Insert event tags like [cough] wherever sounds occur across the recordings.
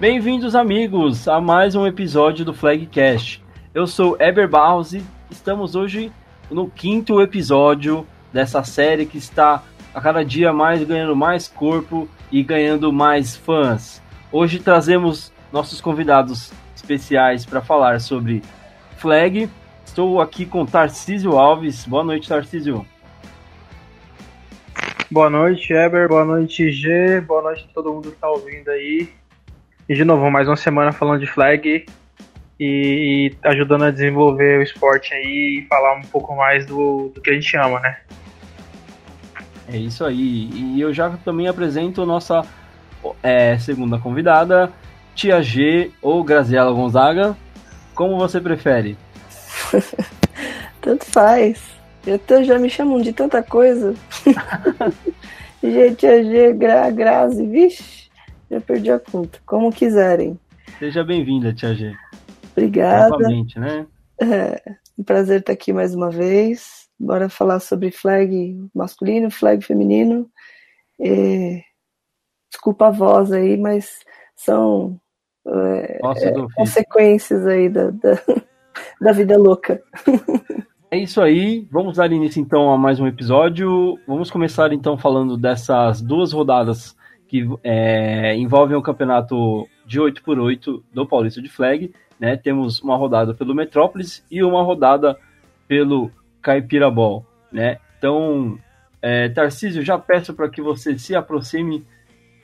Bem-vindos, amigos, a mais um episódio do Flagcast. Eu sou Eber Barros e estamos hoje no quinto episódio dessa série que está a cada dia mais ganhando mais corpo e ganhando mais fãs. Hoje trazemos nossos convidados especiais para falar sobre Flag. Estou aqui com Tarcísio Alves. Boa noite, Tarcísio. Boa noite, Eber. Boa noite, G. Boa noite a todo mundo que está ouvindo aí. E de novo, mais uma semana falando de flag e, e ajudando a desenvolver o esporte aí e falar um pouco mais do, do que a gente ama, né? É isso aí. E eu já também apresento nossa é, segunda convidada, Tia G ou Graziela Gonzaga. Como você prefere? [laughs] Tanto faz. Eu já me chamam de tanta coisa. [laughs] G, Tia G, Gra, Grazi, vixe. Já perdi a conta. Como quiserem. Seja bem-vinda, Tia G. Obrigada. Novamente, né? É, um prazer estar aqui mais uma vez. Bora falar sobre flag masculino, flag feminino. E... Desculpa a voz aí, mas são é, é, consequências aí da, da, [laughs] da vida louca. É isso aí, vamos dar início então a mais um episódio. Vamos começar então falando dessas duas rodadas que é, envolvem o campeonato de 8 por 8 do Paulista de Flag. Né? Temos uma rodada pelo Metrópolis e uma rodada pelo Caipira Ball. Né? Então, é, Tarcísio, já peço para que você se aproxime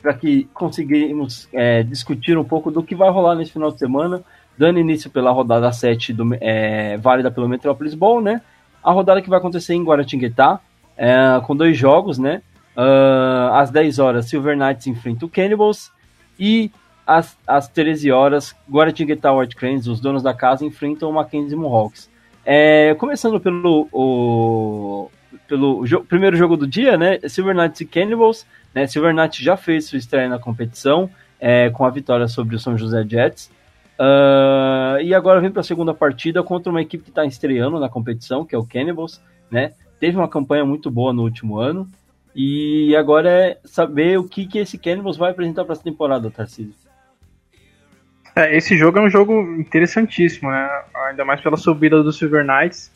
para que conseguimos é, discutir um pouco do que vai rolar nesse final de semana, dando início pela rodada 7 do, é, válida pelo Metrópolis Ball, né? A rodada que vai acontecer em Guaratinguetá, é, com dois jogos, né? Uh, às 10 horas, Silver Knights enfrenta o Cannibals. E às, às 13 horas, Guaratinguetá White Cranes, os donos da casa, enfrentam o Mackenzie Mohawks. É, começando pelo, o, pelo jo primeiro jogo do dia, né? Silver Knights e Cannibals. Né, Silver Knights já fez sua estreia na competição é, com a vitória sobre o São José Jets. Uh, e agora vem para a segunda partida contra uma equipe que está estreando na competição, que é o Cannibals. Né? Teve uma campanha muito boa no último ano. E agora é saber o que, que esse Cannibals vai apresentar para essa temporada, Tarcísio. É, esse jogo é um jogo interessantíssimo, né? Ainda mais pela subida do Silver Knights.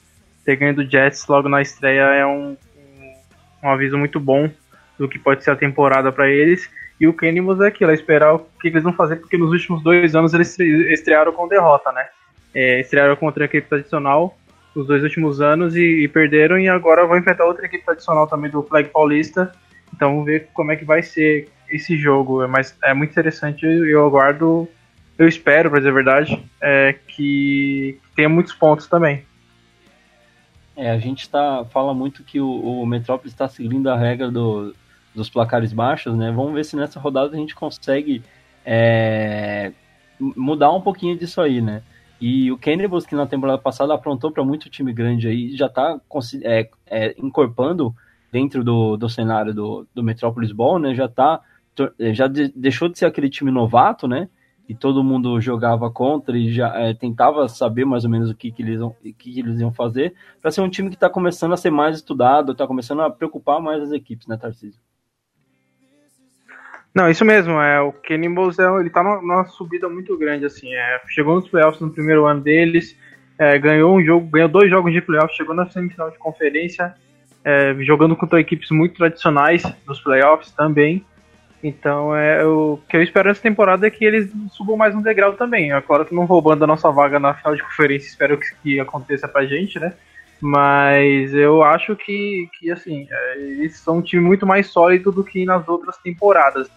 Ter ganho do Jets logo na estreia é um, um, um aviso muito bom do que pode ser a temporada para eles. E o Cannibals é aquilo, é esperar o que eles vão fazer, porque nos últimos dois anos eles estrearam com derrota, né? É, estrearam contra a equipe tradicional os dois últimos anos e, e, perderam e agora vão enfrentar outra equipe tradicional também do Flag Paulista. Então vamos ver como é que vai ser esse jogo. Mas é muito interessante e eu aguardo, eu espero, para dizer a verdade, é, que tenha muitos pontos também. É, a gente tá, fala muito que o, o Metrópolis está seguindo a regra do, dos placares baixos, né? Vamos ver se nessa rodada a gente consegue é, mudar um pouquinho disso aí, né? E o Cannibals, que na temporada passada aprontou para muito time grande aí, já está é, é, incorporando dentro do, do cenário do, do Metropolis Ball, né? Já tá já de, deixou de ser aquele time novato, né? E todo mundo jogava contra e já é, tentava saber mais ou menos o que, que, eles, o que, que eles iam fazer, para ser um time que está começando a ser mais estudado, está começando a preocupar mais as equipes, né, Tarcísio? Não, isso mesmo. É, o Cannibals é, ele tá numa, subida muito grande, assim. É, chegou nos playoffs no primeiro ano deles, é, ganhou um jogo, ganhou dois jogos de playoffs, chegou na semifinal de conferência, é, jogando contra equipes muito tradicionais nos playoffs também. Então, é, o que eu espero nessa temporada é que eles subam mais um degrau também. É claro que não roubando a nossa vaga na final de conferência, espero que, que aconteça pra gente, né? Mas eu acho que, que assim, é, eles são um time muito mais sólido do que nas outras temporadas.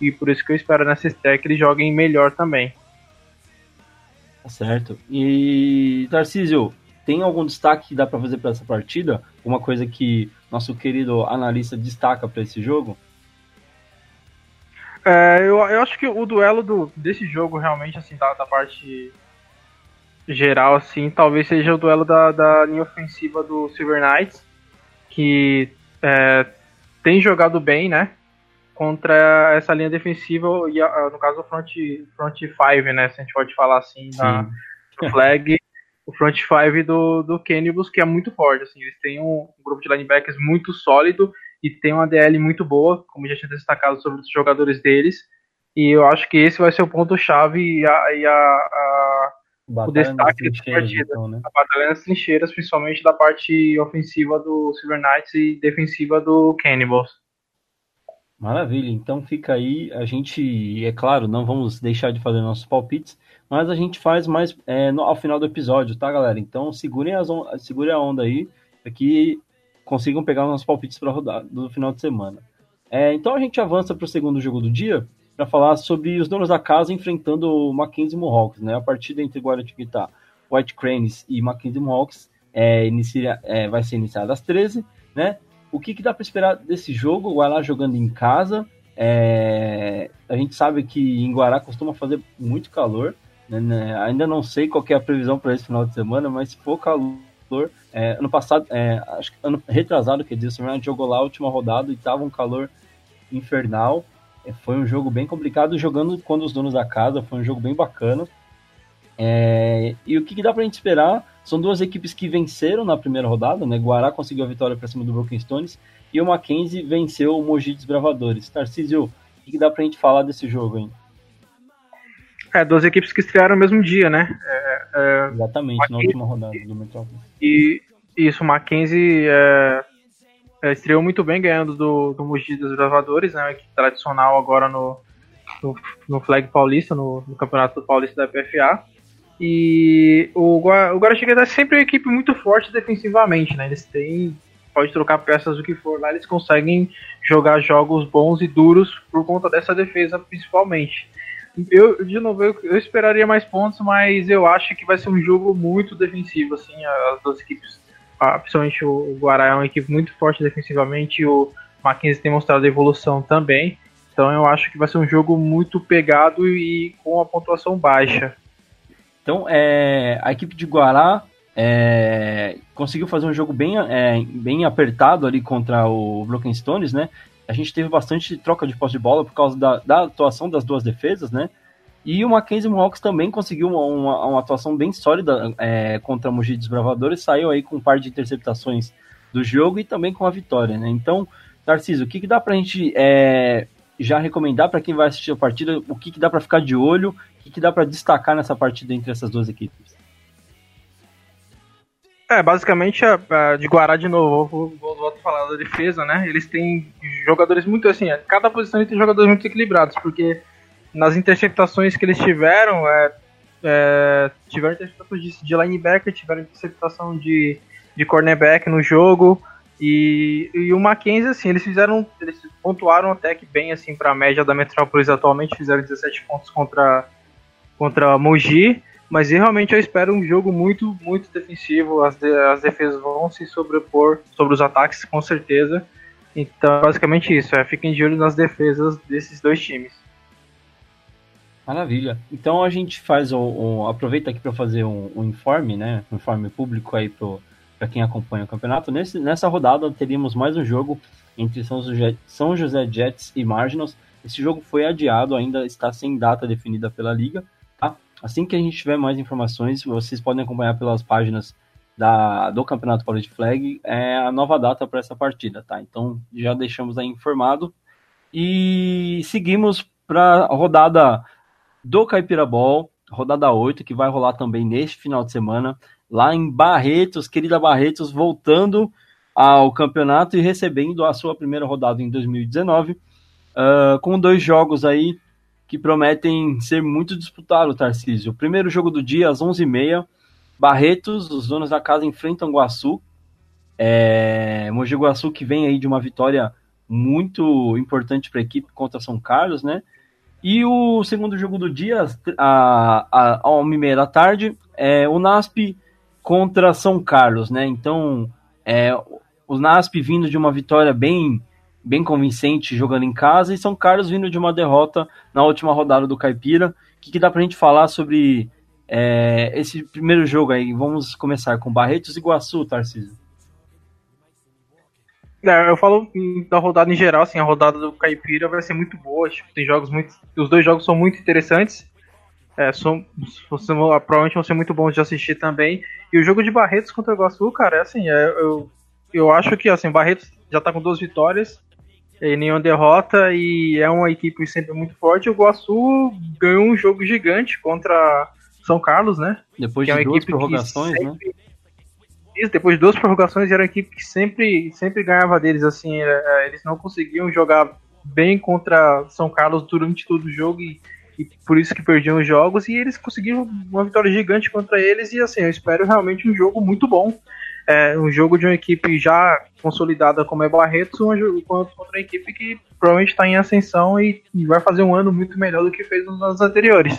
E por isso que eu espero nessa que eles joguem melhor também. Tá certo. E, Tarcísio, tem algum destaque que dá para fazer para essa partida? Uma coisa que nosso querido analista destaca para esse jogo? É, eu, eu acho que o duelo do, desse jogo realmente, assim, da, da parte geral, assim, talvez seja o duelo da, da linha ofensiva do Silver Knights, que é, tem jogado bem, né? Contra essa linha defensiva, e no caso o front, front five, né? Se a gente pode falar assim, na, no flag, [laughs] o front five do, do Cannibals, que é muito forte, assim, eles têm um, um grupo de linebackers muito sólido e tem uma DL muito boa, como já tinha destacado sobre os jogadores deles, E eu acho que esse vai ser o ponto-chave e, a, e a, a o destaque da partida. Então, né? A batalha nas trincheiras, principalmente da parte ofensiva do Silver Knights e defensiva do Cannibals. Maravilha, então fica aí. A gente, é claro, não vamos deixar de fazer nossos palpites, mas a gente faz mais é, no, ao final do episódio, tá, galera? Então segurem, as on segurem a onda aí, para que consigam pegar os nossos palpites para rodar do final de semana. É, então a gente avança para o segundo jogo do dia para falar sobre os donos da casa enfrentando o Mackenzie Mohawks, né? A partida entre Guaratinguetá, White Cranes e Mackenzie Mohawks é, inicia, é, vai ser iniciada às 13, né? O que, que dá para esperar desse jogo? O jogando em casa. É... A gente sabe que em Guará costuma fazer muito calor. Né? né? Ainda não sei qual é a previsão para esse final de semana, mas se for calor. É, ano passado, é, acho que ano retrasado, quer dizer, o Fernando jogou lá a última rodada e tava um calor infernal. É, foi um jogo bem complicado, jogando quando os donos da casa, foi um jogo bem bacana. É, e o que, que dá pra gente esperar? São duas equipes que venceram na primeira rodada, né? Guará conseguiu a vitória para cima do Broken Stones e o Mackenzie venceu o Mogi Desbravadores. Tarcísio, o que, que dá pra gente falar desse jogo, hein? É, duas equipes que estrearam no mesmo dia, né? É, é, Exatamente, Mackenzie, na última rodada do Metrópolis. E isso, o Mackenzie é, é, estreou muito bem ganhando do, do Mogi Desbravadores, né? Que tradicional agora no, no, no Flag Paulista, no, no Campeonato Paulista da PFA. E o, o Guaratinguetá é sempre uma equipe muito forte defensivamente, né? Eles têm. Pode trocar peças o que for lá, eles conseguem jogar jogos bons e duros por conta dessa defesa, principalmente. Eu, de novo, eu, eu esperaria mais pontos, mas eu acho que vai ser um jogo muito defensivo, assim, as duas equipes. Principalmente o Guará é uma equipe muito forte defensivamente, e o Mackenzie tem mostrado evolução também. Então eu acho que vai ser um jogo muito pegado e com a pontuação baixa. Então, é, a equipe de Guará é, conseguiu fazer um jogo bem, é, bem apertado ali contra o Broken Stones, né? A gente teve bastante troca de posse de bola por causa da, da atuação das duas defesas, né? E o Mackenzie Mohawks também conseguiu uma, uma, uma atuação bem sólida é, contra o Mogi Desbravadores, saiu aí com um par de interceptações do jogo e também com a vitória, né? Então, Tarcísio, o que, que dá pra gente é, já recomendar para quem vai assistir a partida, o que, que dá para ficar de olho o que, que dá para destacar nessa partida entre essas duas equipes? É, basicamente, a, a de Guará, de novo, vou, volto a falar da defesa, né? Eles têm jogadores muito assim, cada posição tem jogadores muito equilibrados, porque nas interceptações que eles tiveram, é, é, tiveram interceptações de, linebacker, tiveram interceptação de, de cornerback no jogo, e, e o Mackenzie, assim, eles fizeram, eles pontuaram até que bem, assim, para a média da Metrópolis atualmente, fizeram 17 pontos contra contra Mogi, mas realmente eu espero um jogo muito, muito defensivo. As, de, as defesas vão se sobrepor sobre os ataques, com certeza. Então, basicamente isso. É, fiquem de olho nas defesas desses dois times. Maravilha. Então a gente faz o, aproveita aqui para fazer um, um, informe, né? Um informe público aí para quem acompanha o campeonato. Nesse, nessa rodada teríamos mais um jogo entre São José, São José Jets e Marginals. Esse jogo foi adiado, ainda está sem data definida pela liga. Assim que a gente tiver mais informações, vocês podem acompanhar pelas páginas da, do Campeonato Paulista Flag é a nova data para essa partida, tá? Então já deixamos aí informado. E seguimos para a rodada do Caipira Ball, rodada 8, que vai rolar também neste final de semana, lá em Barretos, querida Barretos, voltando ao campeonato e recebendo a sua primeira rodada em 2019, uh, com dois jogos aí que prometem ser muito disputados, Tarcísio. O primeiro jogo do dia, às 11h30, Barretos, os donos da casa enfrentam Guaçu. É, Mogi Guaçu que vem aí de uma vitória muito importante para a equipe contra São Carlos, né? E o segundo jogo do dia, a, uma e meia da tarde, é o NASP contra São Carlos, né? Então, é, o NASP vindo de uma vitória bem bem convincente jogando em casa, e São Carlos vindo de uma derrota na última rodada do Caipira. O que, que dá pra gente falar sobre é, esse primeiro jogo aí? Vamos começar com Barretos e Iguaçu, Tarcísio. É, eu falo da rodada em geral, assim, a rodada do Caipira vai ser muito boa. Tipo, tem jogos muito. Os dois jogos são muito interessantes. É, são, são, provavelmente vão ser muito bons de assistir também. E o jogo de Barretos contra o Iguaçu, cara, é assim, é, eu, eu acho que assim, Barretos já tá com duas vitórias e nenhuma derrota e é uma equipe sempre muito forte. O Iguaçu ganhou um jogo gigante contra São Carlos, né? Depois de é duas prorrogações, né? sempre... né? Depois de duas prorrogações, era uma equipe que sempre, sempre ganhava deles, assim, é, eles não conseguiam jogar bem contra São Carlos durante todo o jogo e, e, por isso que perdiam os jogos, e eles conseguiram uma vitória gigante contra eles, e assim, eu espero realmente um jogo muito bom, é, um jogo de uma equipe já consolidada como é Barretos, um jogo contra uma equipe que provavelmente está em ascensão e vai fazer um ano muito melhor do que fez nos anos anteriores.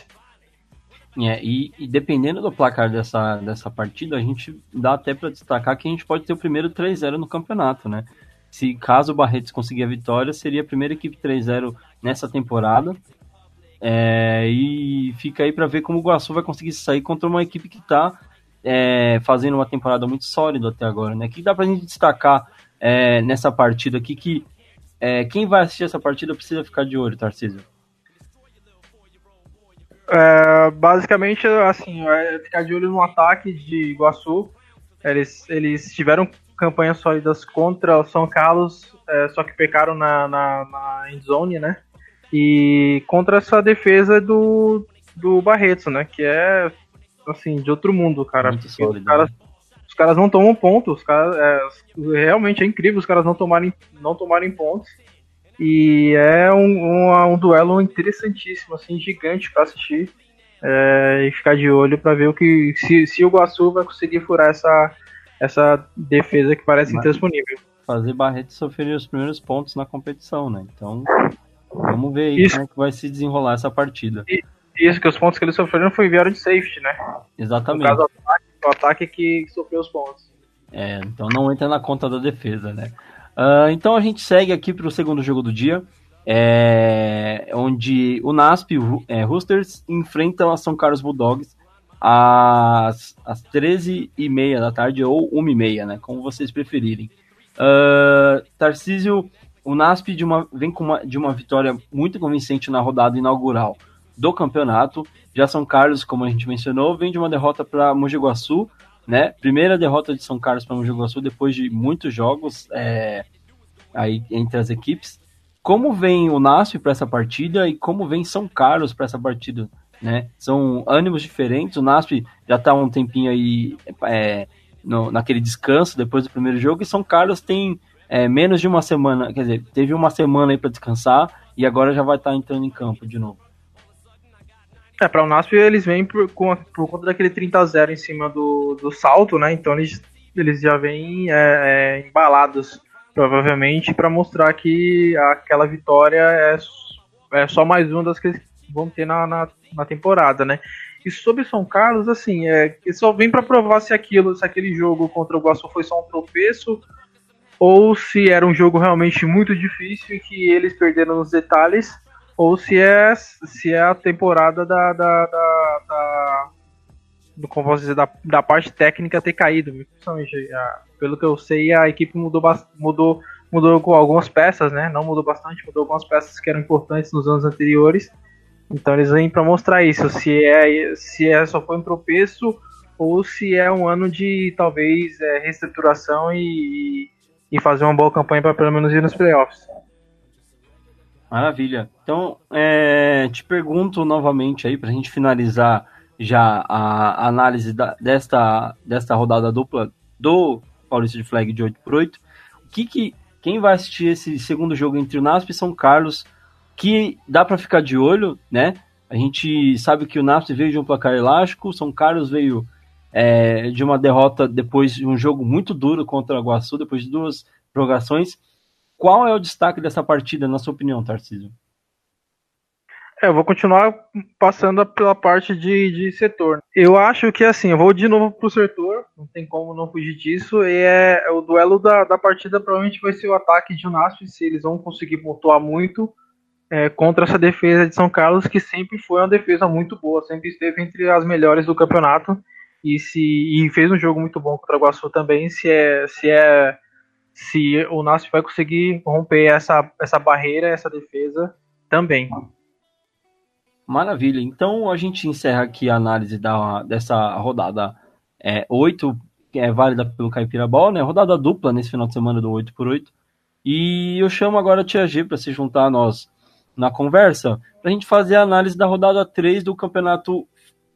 É, e, e, dependendo do placar dessa, dessa partida, a gente dá até para destacar que a gente pode ter o primeiro 3-0 no campeonato, né? Se caso o Barretos conseguir a vitória, seria a primeira equipe 3-0 nessa temporada. É, e fica aí para ver como o Guaçu vai conseguir sair contra uma equipe que está é, fazendo uma temporada muito sólida até agora, né? Que dá para a gente destacar é, nessa partida aqui que é, quem vai assistir essa partida precisa ficar de olho, Tarcísio. É, basicamente, assim, é ficar de olho no ataque de Iguaçu. Eles, eles tiveram campanhas sólidas contra o São Carlos, é, só que pecaram na, na, na endzone, né? E contra essa defesa do, do Barreto, né? Que é, assim, de outro mundo, cara. Sólido, os, caras, né? os caras não tomam pontos, os caras, é, realmente é incrível os caras não tomarem, não tomarem pontos. E é um, um, um duelo interessantíssimo, assim, gigante para assistir é, e ficar de olho para ver o que se, se o Guaçu vai conseguir furar essa, essa defesa que parece Mas intransponível. Fazer Barreto sofrer os primeiros pontos na competição, né? Então, vamos ver aí isso. como é que vai se desenrolar essa partida. E, isso, que os pontos que eles sofreram foi vieram de safety, né? Exatamente. No caso, o ataque, o ataque que sofreu os pontos. É, então não entra na conta da defesa, né? Uh, então a gente segue aqui para o segundo jogo do dia, é, onde o NASP é, Roosters enfrentam a São Carlos Bulldogs às, às 13h30 da tarde ou 1h30, né, como vocês preferirem. Uh, Tarcísio, o NASP de uma, vem com uma, de uma vitória muito convincente na rodada inaugural do campeonato. Já São Carlos, como a gente mencionou, vem de uma derrota para Mogi Guaçu né? Primeira derrota de São Carlos para o Mogi Guaçu depois de muitos jogos é, aí entre as equipes. Como vem o NASP para essa partida e como vem São Carlos para essa partida, né? São ânimos diferentes. O NASP já está um tempinho aí é, no, naquele descanso depois do primeiro jogo e São Carlos tem é, menos de uma semana, quer dizer, teve uma semana aí para descansar e agora já vai estar tá entrando em campo de novo. É, para o NASP eles vêm por, por conta daquele 30 a 0 em cima do, do salto, né? Então eles, eles já vêm é, é, embalados, provavelmente, para mostrar que aquela vitória é, é só mais uma das que eles vão ter na, na, na temporada, né? E sobre São Carlos, assim, é, só vem para provar se aquilo, se aquele jogo contra o Guaçu foi só um tropeço ou se era um jogo realmente muito difícil e que eles perderam nos detalhes ou se é, se é a temporada da, da, da, da do, como posso dizer, da, da parte técnica ter caído. Principalmente, a, pelo que eu sei, a equipe mudou, mudou, mudou com algumas peças, né? Não mudou bastante, mudou algumas peças que eram importantes nos anos anteriores. Então eles vêm para mostrar isso, se é, se é só foi um tropeço ou se é um ano de talvez é, reestruturação e, e fazer uma boa campanha para pelo menos ir nos playoffs. Maravilha. Então, é, te pergunto novamente aí, para a gente finalizar já a análise da, desta, desta rodada dupla do Paulista de Flag de 8x8. O que, que quem vai assistir esse segundo jogo entre o NASP e São Carlos, que dá para ficar de olho, né? A gente sabe que o NASP veio de um placar elástico, São Carlos veio é, de uma derrota depois de um jogo muito duro contra o Guaçu, depois de duas prorrogações. Qual é o destaque dessa partida, na sua opinião, Tarcísio? É, eu vou continuar passando pela parte de, de setor. Eu acho que assim, eu vou de novo pro setor, não tem como não fugir disso. E é, o duelo da, da partida provavelmente vai ser o ataque de Unasp, se eles vão conseguir pontuar muito é, contra essa defesa de São Carlos, que sempre foi uma defesa muito boa, sempre esteve entre as melhores do campeonato. E, se, e fez um jogo muito bom contra o Guaçu também. Se é, se é se o Nasp vai conseguir romper essa, essa barreira, essa defesa também. Maravilha. Então a gente encerra aqui a análise da, dessa rodada é, 8, que é válida pelo Caipira Ball, né? Rodada dupla nesse final de semana do 8x8. E eu chamo agora a Tia G para se juntar a nós na conversa, para a gente fazer a análise da rodada 3 do Campeonato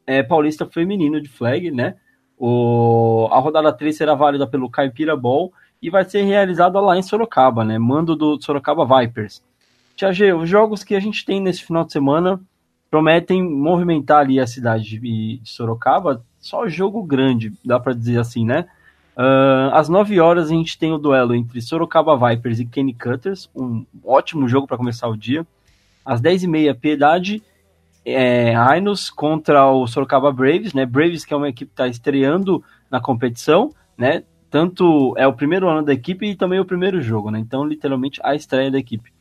é, Paulista Feminino de Flag, né? O, a rodada 3 será válida pelo Caipira Ball e vai ser realizada lá em Sorocaba, né? Mando do Sorocaba Vipers. Tia G, os jogos que a gente tem nesse final de semana prometem movimentar ali a cidade de Sorocaba. Só jogo grande, dá para dizer assim, né? Uh, às 9 horas a gente tem o duelo entre Sorocaba Vipers e Kenny Cutters, um ótimo jogo para começar o dia. Às 10h30, Piedade é, Rhinos contra o Sorocaba Braves, né? Braves que é uma equipe que está estreando na competição, né? Tanto é o primeiro ano da equipe e também o primeiro jogo, né? Então, literalmente, a estreia da equipe.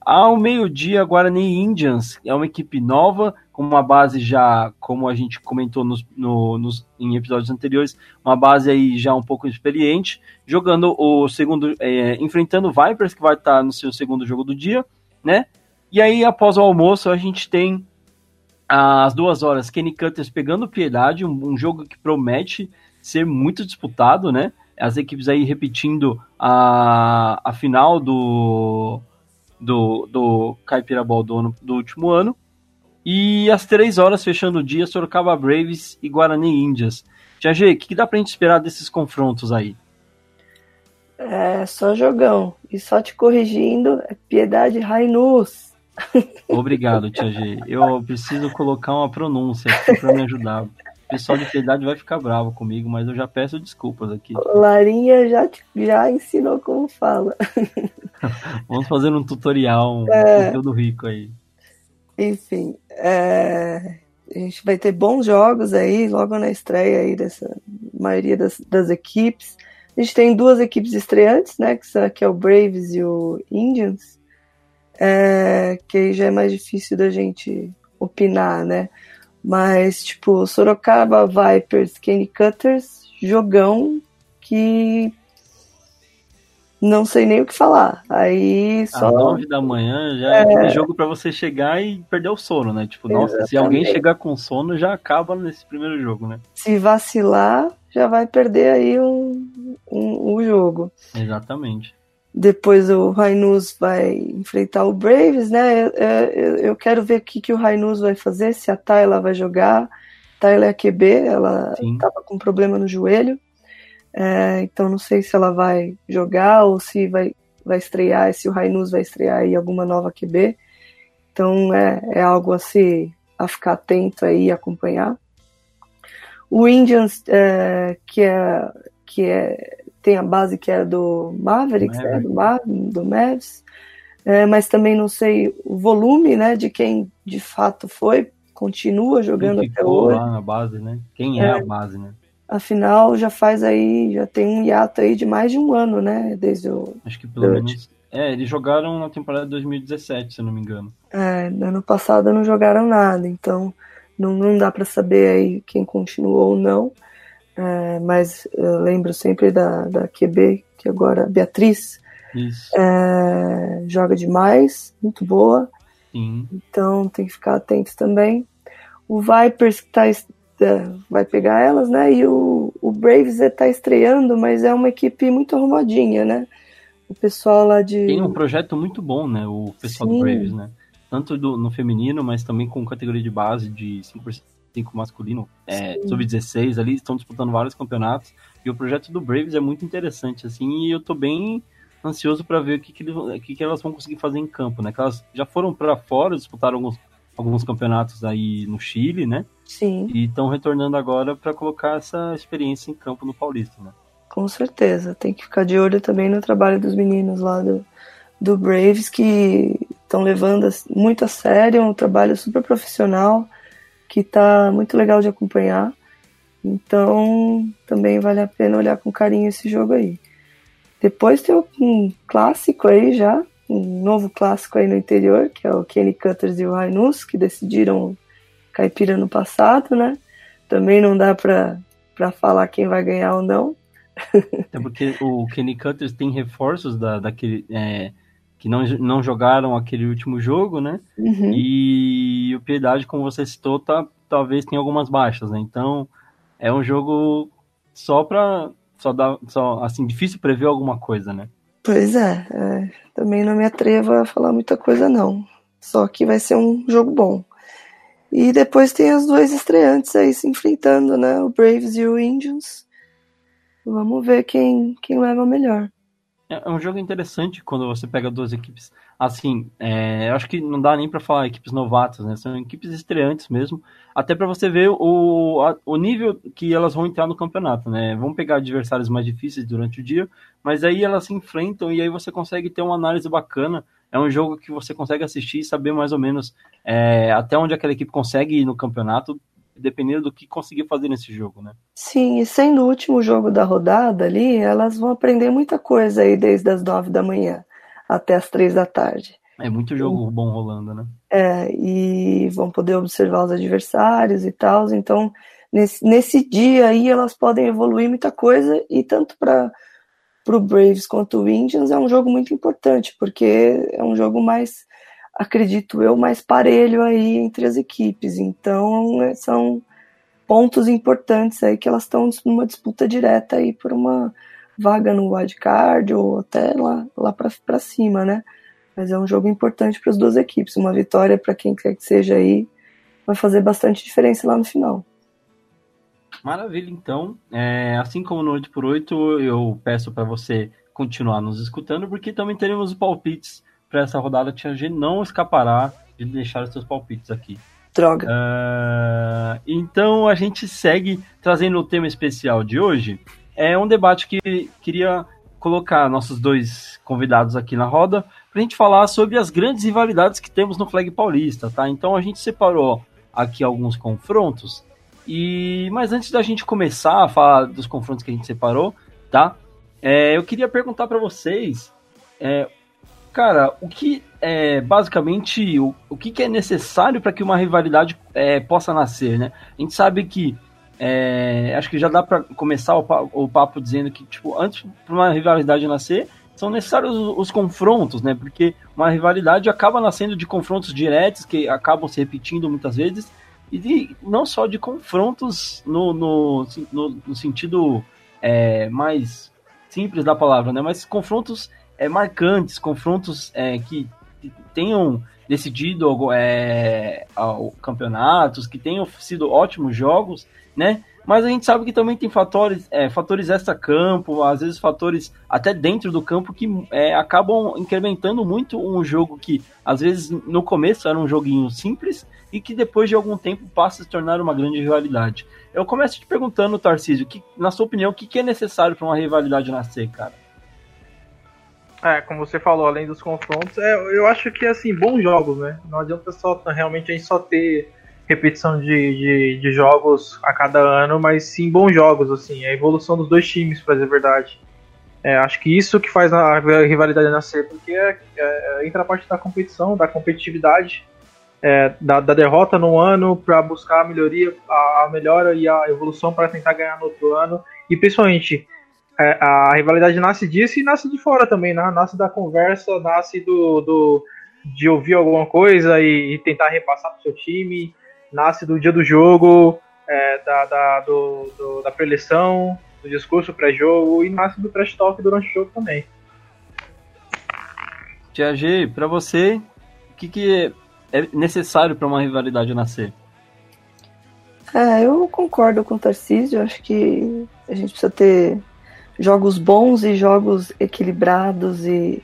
Ao meio-dia, Guarani Indians é uma equipe nova, com uma base já, como a gente comentou nos, no, nos, em episódios anteriores, uma base aí já um pouco experiente, jogando o segundo, é, enfrentando o Vipers, que vai estar no seu segundo jogo do dia, né? E aí, após o almoço, a gente tem às duas horas Kenny Cutters pegando piedade, um, um jogo que promete ser muito disputado, né? As equipes aí repetindo a, a final do, do, do Caipira Ball do, do último ano. E às três horas, fechando o dia, Sorocaba Braves e Guarani Índias. Tia G, o que, que dá pra gente esperar desses confrontos aí? É, só jogão. E só te corrigindo, é Piedade Rainus. [laughs] Obrigado, Tia G. Eu preciso colocar uma pronúncia aqui pra me ajudar. O pessoal de Piedade vai ficar bravo comigo, mas eu já peço desculpas aqui. Larinha já, já ensinou como fala. [laughs] Vamos fazer um tutorial, um é... conteúdo rico aí. Enfim, é... a gente vai ter bons jogos aí, logo na estreia aí dessa maioria das, das equipes. A gente tem duas equipes estreantes, né? Que, são, que é o Braves e o Indians. É, que aí já é mais difícil da gente opinar, né? Mas, tipo, Sorocaba Vipers, Kenny Cutters, jogão que não sei nem o que falar. Aí só. Às nove da manhã já é, é jogo para você chegar e perder o sono, né? Tipo, Exatamente. nossa, se alguém chegar com sono, já acaba nesse primeiro jogo, né? Se vacilar, já vai perder aí um, um, um jogo. Exatamente. Depois o Rainus vai enfrentar o Braves, né? Eu, quero ver o que, que o Rainus vai fazer, se a Tayla vai jogar. Tayla é a QB, ela estava com problema no joelho. É, então não sei se ela vai jogar ou se vai, vai estrear, se o Rainus vai estrear aí alguma nova QB. Então é, é algo a se a ficar atento aí e acompanhar. O Indians, é, que é que é tem a base que é do Mavericks, né, do, Mar, do Mavs, é, mas também não sei o volume, né, de quem de fato foi, continua jogando até hoje. lá na base, né? Quem é, é a base, né? Afinal, já faz aí, já tem um hiato aí de mais de um ano, né? Desde o. Acho que pelo menos. É, eles jogaram na temporada de 2017, se eu não me engano. É, no ano passado não jogaram nada, então não, não dá para saber aí quem continuou ou não. É, mas eu lembro sempre da, da QB, que agora Beatriz é, joga demais, muito boa. Sim. Então tem que ficar atento também. O Vipers que tá é, vai pegar elas, né? E o, o Braves está estreando, mas é uma equipe muito arrumadinha, né? O pessoal lá de. Tem um projeto muito bom, né? O pessoal Sim. do Braves, né? Tanto do, no feminino, mas também com categoria de base de 5% masculino, é, sub-16 ali, estão disputando vários campeonatos. E o projeto do Braves é muito interessante, assim, e eu tô bem ansioso para ver o que, que, que, que, elas vão conseguir fazer em campo, né? Que elas já foram para fora, disputaram alguns alguns campeonatos aí no Chile, né? Sim. E estão retornando agora para colocar essa experiência em campo no Paulista, né? Com certeza. Tem que ficar de olho também no trabalho dos meninos lá do, do Braves, que estão levando muito a sério, um trabalho super profissional, que tá muito legal de acompanhar. Então, também vale a pena olhar com carinho esse jogo aí. Depois tem um clássico aí já, um novo clássico aí no interior, que é o Kenny Cutters e o Rainus, que decidiram caipira no passado, né? Também não dá pra falar quem vai ganhar ou não. É porque o Kenny Cutters tem reforços da, daquele. É, que não, não jogaram aquele último jogo, né? Uhum. E o Piedade, como você citou, tá, talvez tenha algumas baixas, né? Então é um jogo só pra. Só dá, só, assim, difícil prever alguma coisa, né? Pois é, é, também não me atrevo a falar muita coisa não. Só que vai ser um jogo bom. E depois tem os dois estreantes aí se enfrentando, né? O Braves e o Indians. Vamos ver quem, quem leva melhor. É, é um jogo interessante quando você pega duas equipes assim. É, eu acho que não dá nem para falar equipes novatas, né? São equipes estreantes mesmo, até para você ver o, a, o nível que elas vão entrar no campeonato, né? Vão pegar adversários mais difíceis durante o dia, mas aí elas se enfrentam e aí você consegue ter uma análise bacana. É um jogo que você consegue assistir e saber mais ou menos é, até onde aquela equipe consegue ir no campeonato dependendo do que conseguir fazer nesse jogo, né? Sim, e sendo o último jogo da rodada ali, elas vão aprender muita coisa aí desde as nove da manhã até as três da tarde. É muito jogo e, bom rolando, né? É, e vão poder observar os adversários e tal. Então, nesse, nesse dia aí, elas podem evoluir muita coisa e tanto para o Braves quanto o Indians é um jogo muito importante, porque é um jogo mais acredito eu, mais parelho aí entre as equipes. Então, é, são pontos importantes aí que elas estão numa disputa direta aí por uma vaga no wildcard ou até lá, lá para cima, né? Mas é um jogo importante para as duas equipes. Uma vitória para quem quer que seja aí vai fazer bastante diferença lá no final. Maravilha, então. É, assim como no 8 por 8 eu peço para você continuar nos escutando, porque também teremos os palpites para essa rodada, Tia G não escapará de deixar os seus palpites aqui. Droga. Uh, então a gente segue trazendo o tema especial de hoje. É um debate que queria colocar nossos dois convidados aqui na roda para a gente falar sobre as grandes rivalidades que temos no Flag Paulista, tá? Então a gente separou aqui alguns confrontos e mas antes da gente começar a falar dos confrontos que a gente separou, tá? É, eu queria perguntar para vocês é, Cara, o que é basicamente o, o que, que é necessário para que uma rivalidade é, possa nascer, né? A gente sabe que é, acho que já dá para começar o, o, papo dizendo que tipo antes para uma rivalidade nascer são necessários os, os, confrontos, né? Porque uma rivalidade acaba nascendo de confrontos diretos que acabam se repetindo muitas vezes e de, não só de confrontos no, no, no, no sentido é, mais simples da palavra, né? Mas confrontos é, marcantes, confrontos é, que, tenham decidido é, ao campeonatos, que tenham sido ótimos jogos, né? Mas a gente sabe que também tem fatores, é, fatores extra-campo, às vezes fatores até dentro do campo que é, acabam incrementando muito um jogo que, às vezes, no começo era um joguinho simples e que depois de algum tempo passa a se tornar uma grande rivalidade. Eu começo te perguntando, Tarcísio, que, na sua opinião, o que, que é necessário para uma rivalidade nascer, cara? É, como você falou, além dos confrontos, é, eu acho que, assim, bons jogos, né? Não adianta só, realmente, a gente só ter repetição de, de, de, jogos a cada ano, mas sim bons jogos, assim, a evolução dos dois times, para dizer a verdade. É, acho que isso que faz a rivalidade nascer, porque é, é, entra a parte da competição, da competitividade, é, da, da, derrota no ano para buscar a melhoria, a, a melhora e a evolução para tentar ganhar no outro ano, e principalmente é, a rivalidade nasce disso e nasce de fora também, né? Nasce da conversa, nasce do, do de ouvir alguma coisa e, e tentar repassar pro seu time, nasce do dia do jogo, é, da, da, do, do, da preleção, do discurso pré-jogo e nasce do trash talk durante o jogo também. Tia G, para você, o que, que é necessário para uma rivalidade nascer? É, eu concordo com o Tarcísio, acho que a gente precisa ter jogos bons e jogos equilibrados e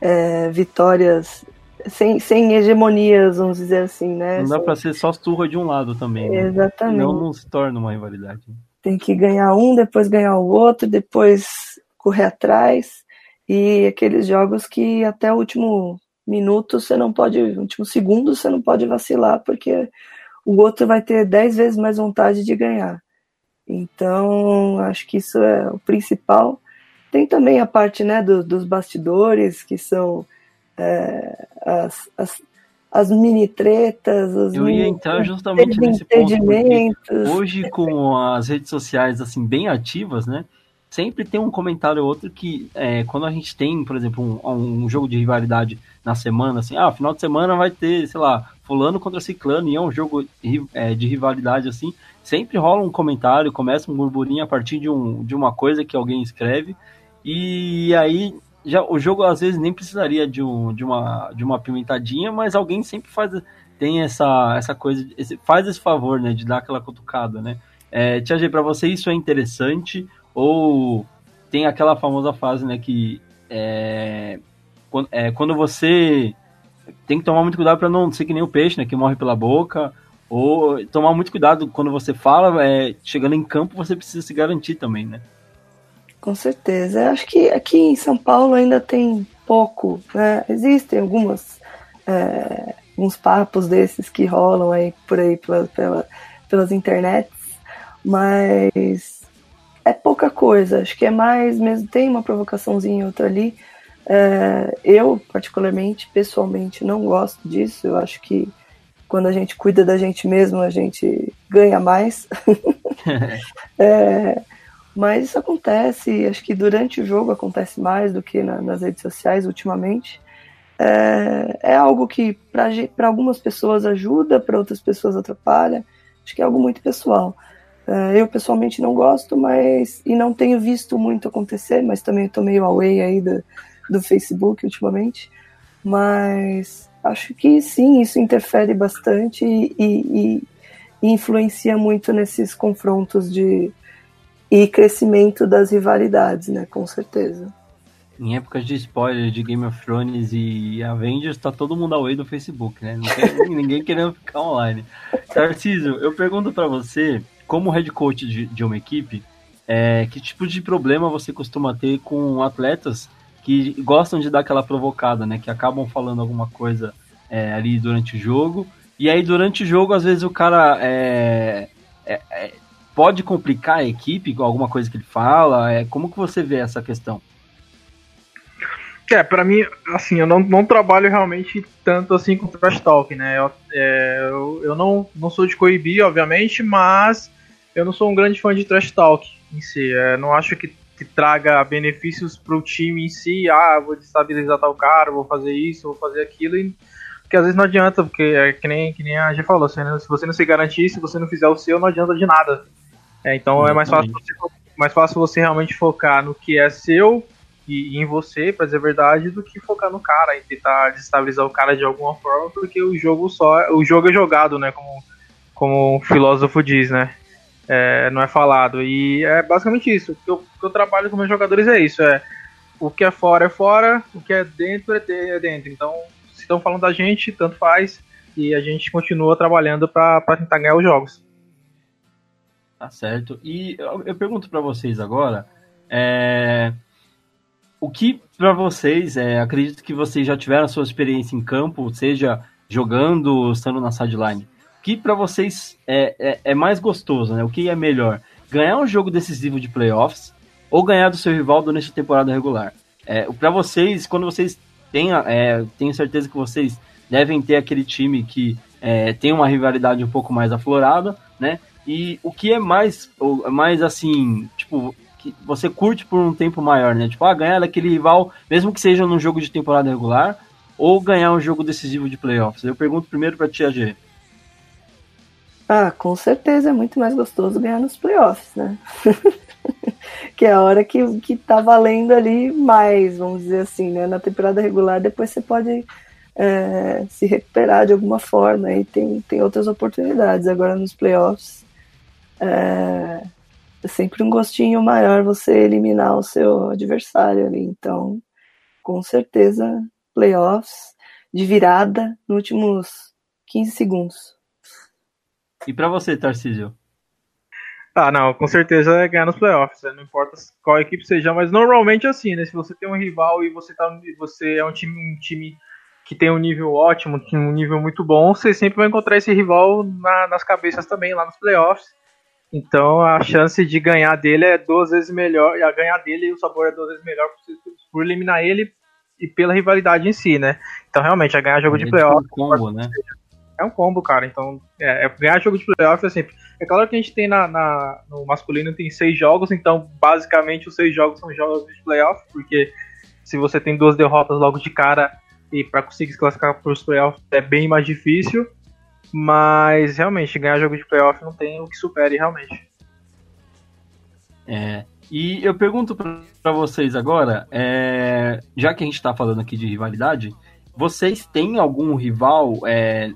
é, vitórias sem, sem hegemonias, vamos dizer assim, né? Não dá para ser só surra de um lado também. Né? Exatamente. Senão não se torna uma rivalidade. Tem que ganhar um, depois ganhar o outro, depois correr atrás. E aqueles jogos que até o último minuto você não pode, último segundo você não pode vacilar, porque o outro vai ter dez vezes mais vontade de ganhar. Então, acho que isso é o principal. Tem também a parte né, do, dos bastidores, que são é, as, as, as, mini tretas. Os Eu ia entrar justamente nesse ponto. Hoje, com as redes sociais assim bem ativas, né? Sempre tem um comentário ou outro que, é, quando a gente tem, por exemplo, um, um jogo de rivalidade na semana, assim, ah, final de semana vai ter, sei lá, fulano contra ciclano, e é um jogo é, de rivalidade, assim, sempre rola um comentário, começa um burburinho a partir de, um, de uma coisa que alguém escreve, e aí já, o jogo às vezes nem precisaria de, um, de, uma, de uma pimentadinha, mas alguém sempre faz tem essa, essa coisa, esse, faz esse favor, né, de dar aquela cutucada, né? É, Tia G, pra você isso é interessante ou tem aquela famosa frase, né, que é, quando, é, quando você tem que tomar muito cuidado para não ser que nem o peixe, né, que morre pela boca, ou tomar muito cuidado quando você fala, é, chegando em campo você precisa se garantir também, né? Com certeza. Eu acho que aqui em São Paulo ainda tem pouco, né? Existem algumas é, uns papos desses que rolam aí por aí pela, pela, pelas internets, mas é pouca coisa. Acho que é mais mesmo tem uma provocaçãozinha outra ali. É, eu particularmente, pessoalmente, não gosto disso. Eu acho que quando a gente cuida da gente mesmo, a gente ganha mais. [laughs] é, mas isso acontece, acho que durante o jogo acontece mais do que na, nas redes sociais ultimamente. É, é algo que para algumas pessoas ajuda, para outras pessoas atrapalha. Acho que é algo muito pessoal. É, eu pessoalmente não gosto, mas e não tenho visto muito acontecer, mas também estou meio away aí do, do Facebook ultimamente. Mas acho que sim, isso interfere bastante e, e, e influencia muito nesses confrontos de e crescimento das rivalidades, né? Com certeza. Em épocas de spoiler de Game of Thrones e Avengers, tá todo mundo away do Facebook, né? Não tem [laughs] ninguém querendo ficar online. Tarcísio, eu pergunto para você, como head coach de, de uma equipe, é, que tipo de problema você costuma ter com atletas que gostam de dar aquela provocada, né? Que acabam falando alguma coisa é, ali durante o jogo. E aí, durante o jogo, às vezes o cara é, é, é, pode complicar a equipe com alguma coisa que ele fala. É, como que você vê essa questão? É, pra mim, assim, eu não, não trabalho realmente tanto assim com trash talk, né? Eu, é, eu, eu, não, não sou de coibir, obviamente, mas eu não sou um grande fã de trash talk em si. É, não acho que que traga benefícios para o time em si. Ah, vou destabilizar tal cara, vou fazer isso, vou fazer aquilo. E, porque às vezes não adianta, porque é que nem, que nem a gente falou, assim, né? se você não se garantir, se você não fizer o seu, não adianta de nada. É, então é mais fácil, você, mais fácil você realmente focar no que é seu e, e em você, para dizer a verdade, do que focar no cara e tentar desestabilizar o cara de alguma forma, porque o jogo só o jogo é jogado, né? Como, como o filósofo diz, né? É, não é falado. E é basicamente isso. O que eu, que eu trabalho com meus jogadores é isso. É o que é fora é fora, o que é dentro é, é dentro. Então, se estão falando da gente, tanto faz. E a gente continua trabalhando para tentar ganhar os jogos. Tá certo. E eu, eu pergunto para vocês agora, é, o que para vocês, é, acredito que vocês já tiveram a sua experiência em campo, seja jogando, estando na sideline que para vocês é, é, é, mais gostoso, né? O que é melhor? Ganhar um jogo decisivo de playoffs ou ganhar do seu rival durante a temporada regular? É, para vocês, quando vocês têm, é, tenho certeza que vocês devem ter aquele time que é, tem uma rivalidade um pouco mais aflorada, né? E o que é mais, mais assim, tipo, que você curte por um tempo maior, né? Tipo, ah, ganhar daquele rival, mesmo que seja num jogo de temporada regular, ou ganhar um jogo decisivo de playoffs? Eu pergunto primeiro para Tia G. Ah, com certeza é muito mais gostoso ganhar nos playoffs, né? [laughs] que é a hora que, que tá valendo ali mais, vamos dizer assim, né? Na temporada regular, depois você pode é, se recuperar de alguma forma e tem, tem outras oportunidades. Agora nos playoffs é, é sempre um gostinho maior você eliminar o seu adversário ali. Então, com certeza, playoffs de virada nos últimos 15 segundos. E para você, Tarcísio? Ah, não, com certeza é ganhar nos playoffs, né? não importa qual equipe seja, mas normalmente é assim, né? Se você tem um rival e você, tá, você é um time, um time que tem um nível ótimo, tem um nível muito bom, você sempre vai encontrar esse rival na, nas cabeças também, lá nos playoffs. Então a chance de ganhar dele é duas vezes melhor, e a ganhar dele o sabor é duas vezes melhor por, por eliminar ele e pela rivalidade em si, né? Então realmente é ganhar jogo de playoffs. Um combo, né? É um combo, cara. Então, é, é ganhar jogo de playoff é sempre. É claro que a gente tem na, na, no masculino tem seis jogos, então basicamente os seis jogos são jogos de playoff, porque se você tem duas derrotas logo de cara e para conseguir se classificar para os playoffs é bem mais difícil. Mas realmente, ganhar jogo de playoff não tem o que supere realmente. É. E eu pergunto para vocês agora, é, já que a gente está falando aqui de rivalidade, vocês têm algum rival é,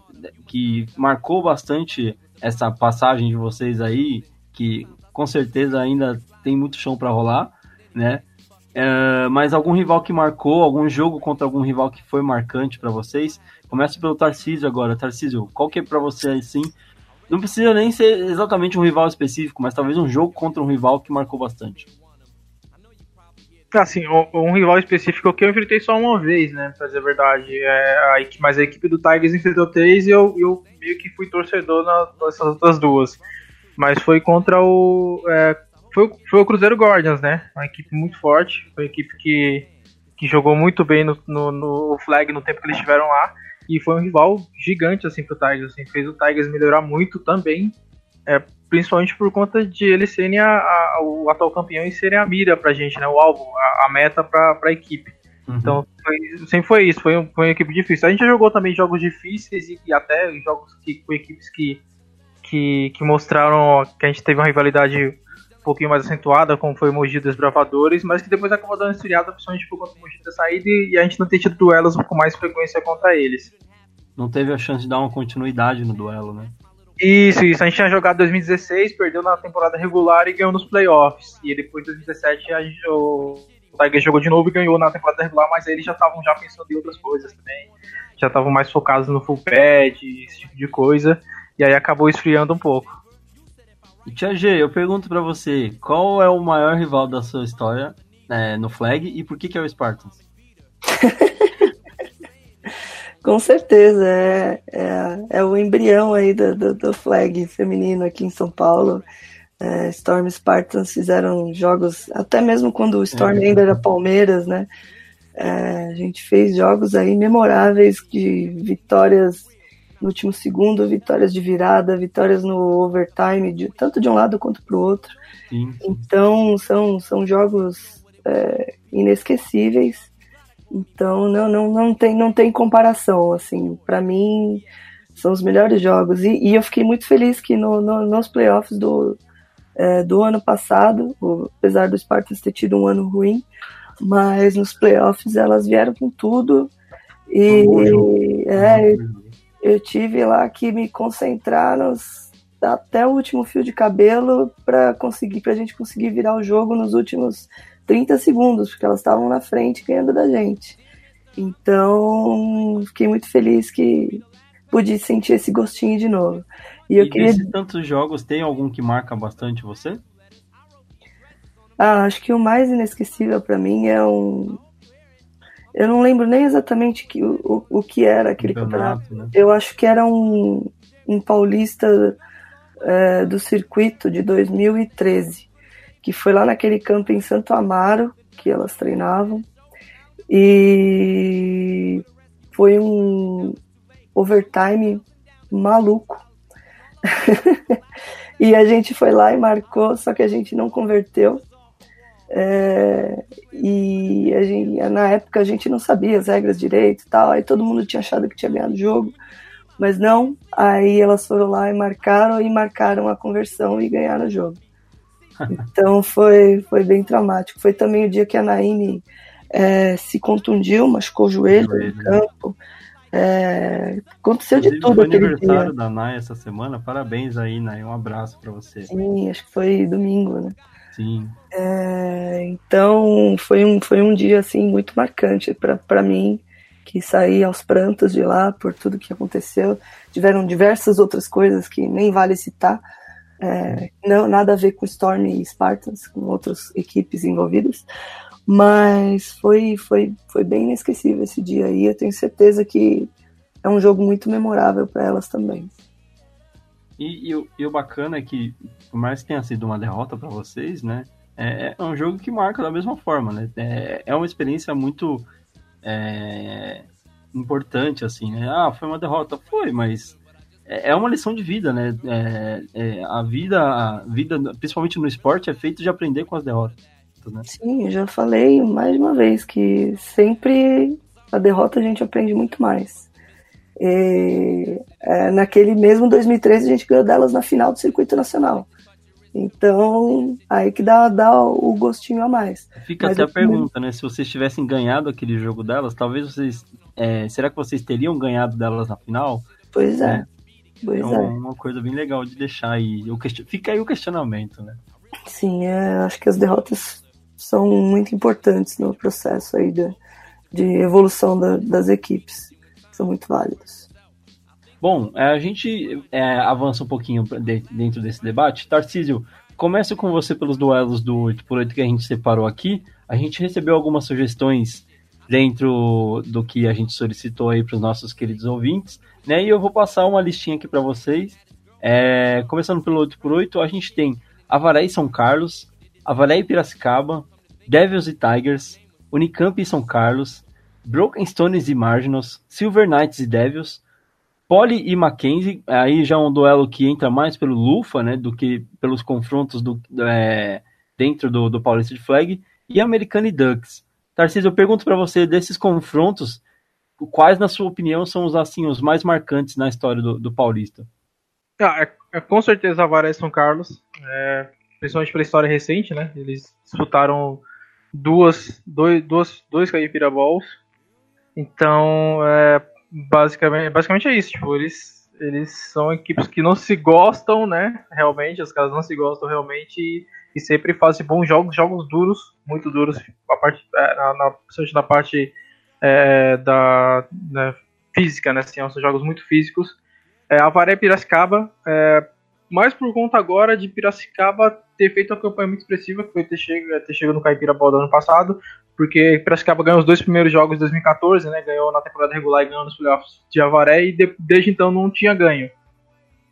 que marcou bastante essa passagem de vocês aí, que com certeza ainda tem muito chão para rolar, né? É, mas algum rival que marcou, algum jogo contra algum rival que foi marcante para vocês? Começa pelo Tarcísio agora. Tarcísio, qual que é para você assim? Não precisa nem ser exatamente um rival específico, mas talvez um jogo contra um rival que marcou bastante. Assim, um rival específico que eu enfrentei só uma vez, né? Pra dizer a verdade. É, a, mas a equipe do Tigers enfrentou três e eu, eu meio que fui torcedor nessas outras duas. Mas foi contra o. É, foi, foi o Cruzeiro Guardians, né? Uma equipe muito forte. Foi uma equipe que, que jogou muito bem no, no, no flag no tempo que eles estiveram lá. E foi um rival gigante, assim, pro Tigers. Assim, fez o Tigers melhorar muito também. É, principalmente por conta de eles serem a, a, o atual campeão e serem a mira pra gente, né? O alvo, a, a meta pra, pra equipe. Uhum. Então, foi, sempre foi isso, foi, um, foi uma equipe difícil. A gente já jogou também jogos difíceis e, e até jogos que, com equipes que, que, que mostraram que a gente teve uma rivalidade um pouquinho mais acentuada, como foi o Mogi dos Bravadores, mas que depois acabou dando esfriada, principalmente por conta do Mogi ter saído e a gente não ter tido duelos com mais frequência contra eles. Não teve a chance de dar uma continuidade no duelo, né? Isso, isso. A gente tinha jogado 2016, perdeu na temporada regular e ganhou nos playoffs. E depois de 2017 a gente, o Tiger jogou de novo e ganhou na temporada regular, mas eles já estavam já pensando em outras coisas também. Já estavam mais focados no full pad, esse tipo de coisa. E aí acabou esfriando um pouco. E Tia G, eu pergunto para você, qual é o maior rival da sua história é, no flag e por que, que é o Spartans? [laughs] Com certeza, é, é, é, o embrião aí do, do, do, flag feminino aqui em São Paulo. É, Storm Spartans fizeram jogos, até mesmo quando o Storm é. ainda era Palmeiras, né? É, a gente fez jogos aí memoráveis de vitórias no último segundo, vitórias de virada, vitórias no overtime, de, tanto de um lado quanto para o outro. Sim. Então são, são jogos é, inesquecíveis então não, não, não, tem, não tem comparação, assim, para mim são os melhores jogos. E, e, eu fiquei muito feliz que no, no nos playoffs do, é, do ano passado, apesar do Spartans ter tido um ano ruim, mas nos playoffs elas vieram com tudo. E é, eu tive lá que me concentrar nos, até o último fio de cabelo para conseguir, pra gente conseguir virar o jogo nos últimos 30 segundos, porque elas estavam na frente ganhando da gente. Então, fiquei muito feliz que pude sentir esse gostinho de novo. E, eu e queria... desses tantos jogos, tem algum que marca bastante você? Ah, acho que o mais inesquecível para mim é um. Eu não lembro nem exatamente que, o, o que era aquele campeonato. campeonato. Né? Eu acho que era um, um paulista é, do circuito de 2013 que foi lá naquele campo em Santo Amaro que elas treinavam. E foi um overtime maluco. [laughs] e a gente foi lá e marcou, só que a gente não converteu. É, e a gente, na época a gente não sabia as regras direito e tal, aí todo mundo tinha achado que tinha ganhado o jogo, mas não. Aí elas foram lá e marcaram e marcaram a conversão e ganharam o jogo. Então foi, foi bem traumático. Foi também o dia que a Naime é, se contundiu, machucou o joelho, joelho. no campo. É, aconteceu Inclusive, de tudo aquele aniversário dia. da Nai essa semana. Parabéns aí, Nai. Um abraço para você. Sim, acho que foi domingo, né? Sim. É, então foi um, foi um dia assim muito marcante para mim que saí aos prantos de lá por tudo que aconteceu. Tiveram diversas outras coisas que nem vale citar, é, não, nada a ver com Storm e Spartans, com outras equipes envolvidas. Mas foi, foi, foi bem inesquecível esse dia aí. Eu tenho certeza que é um jogo muito memorável para elas também. E, e, e, o bacana é que, por mais que tenha sido uma derrota para vocês, né? É, é, um jogo que marca da mesma forma, né? É, é uma experiência muito é, importante, assim, né? Ah, foi uma derrota. Foi, mas é, é uma lição de vida, né? É, é, a vida, a vida, principalmente no esporte, é feito de aprender com as derrotas. Né? Sim, eu já falei mais de uma vez que sempre a derrota a gente aprende muito mais. E, é, naquele mesmo 2013 a gente ganhou delas na final do circuito nacional. Então, aí que dá, dá o gostinho a mais. Fica Mas até a pergunta, né? Se vocês tivessem ganhado aquele jogo delas, talvez vocês. É, será que vocês teriam ganhado delas na final? Pois é. É. Pois é, é uma coisa bem legal de deixar aí. Question... Fica aí o questionamento, né? Sim, é, acho que as derrotas são muito importantes no processo aí de, de evolução da, das equipes. São muito válidas. Bom, é, a gente é, avança um pouquinho dentro desse debate. Tarcísio, começo com você pelos duelos do 8x8 que a gente separou aqui. A gente recebeu algumas sugestões dentro do que a gente solicitou aí para os nossos queridos ouvintes, né? E eu vou passar uma listinha aqui para vocês. É, começando pelo 8x8, a gente tem Avaré e São Carlos, Avaré e Piracicaba, Devils e Tigers, Unicamp e São Carlos, Broken Stones e Marginals, Silver Knights e Devils, Poli e Mackenzie, aí já é um duelo que entra mais pelo Lufa, né, do que pelos confrontos do, é, dentro do, do Paulista de Flag, e American e Ducks. Tarcísio, eu pergunto para você, desses confrontos, quais, na sua opinião, são os, assim, os mais marcantes na história do, do Paulista? Ah, é, é, com certeza a e São Carlos, é, principalmente pela história recente, né, eles disputaram duas, dois, duas, dois Caipira Balls, então, é, basicamente, basicamente é isso. Tipo, eles, eles são equipes que não se gostam, né? Realmente, os caras não se gostam realmente e, e sempre fazem bons jogos, jogos duros, muito duros, a parte, é, na, na, na parte é, da, da, física, né? Assim, são jogos muito físicos. É, Avaré Piracicaba, é, mais por conta agora de Piracicaba ter feito uma campanha muito expressiva, que foi ter chegado, ter chegado no Caipira Ball do ano passado, porque Piracicaba ganhou os dois primeiros jogos de 2014, né? Ganhou na temporada regular e ganhou nos playoffs de Avaré e de, desde então não tinha ganho.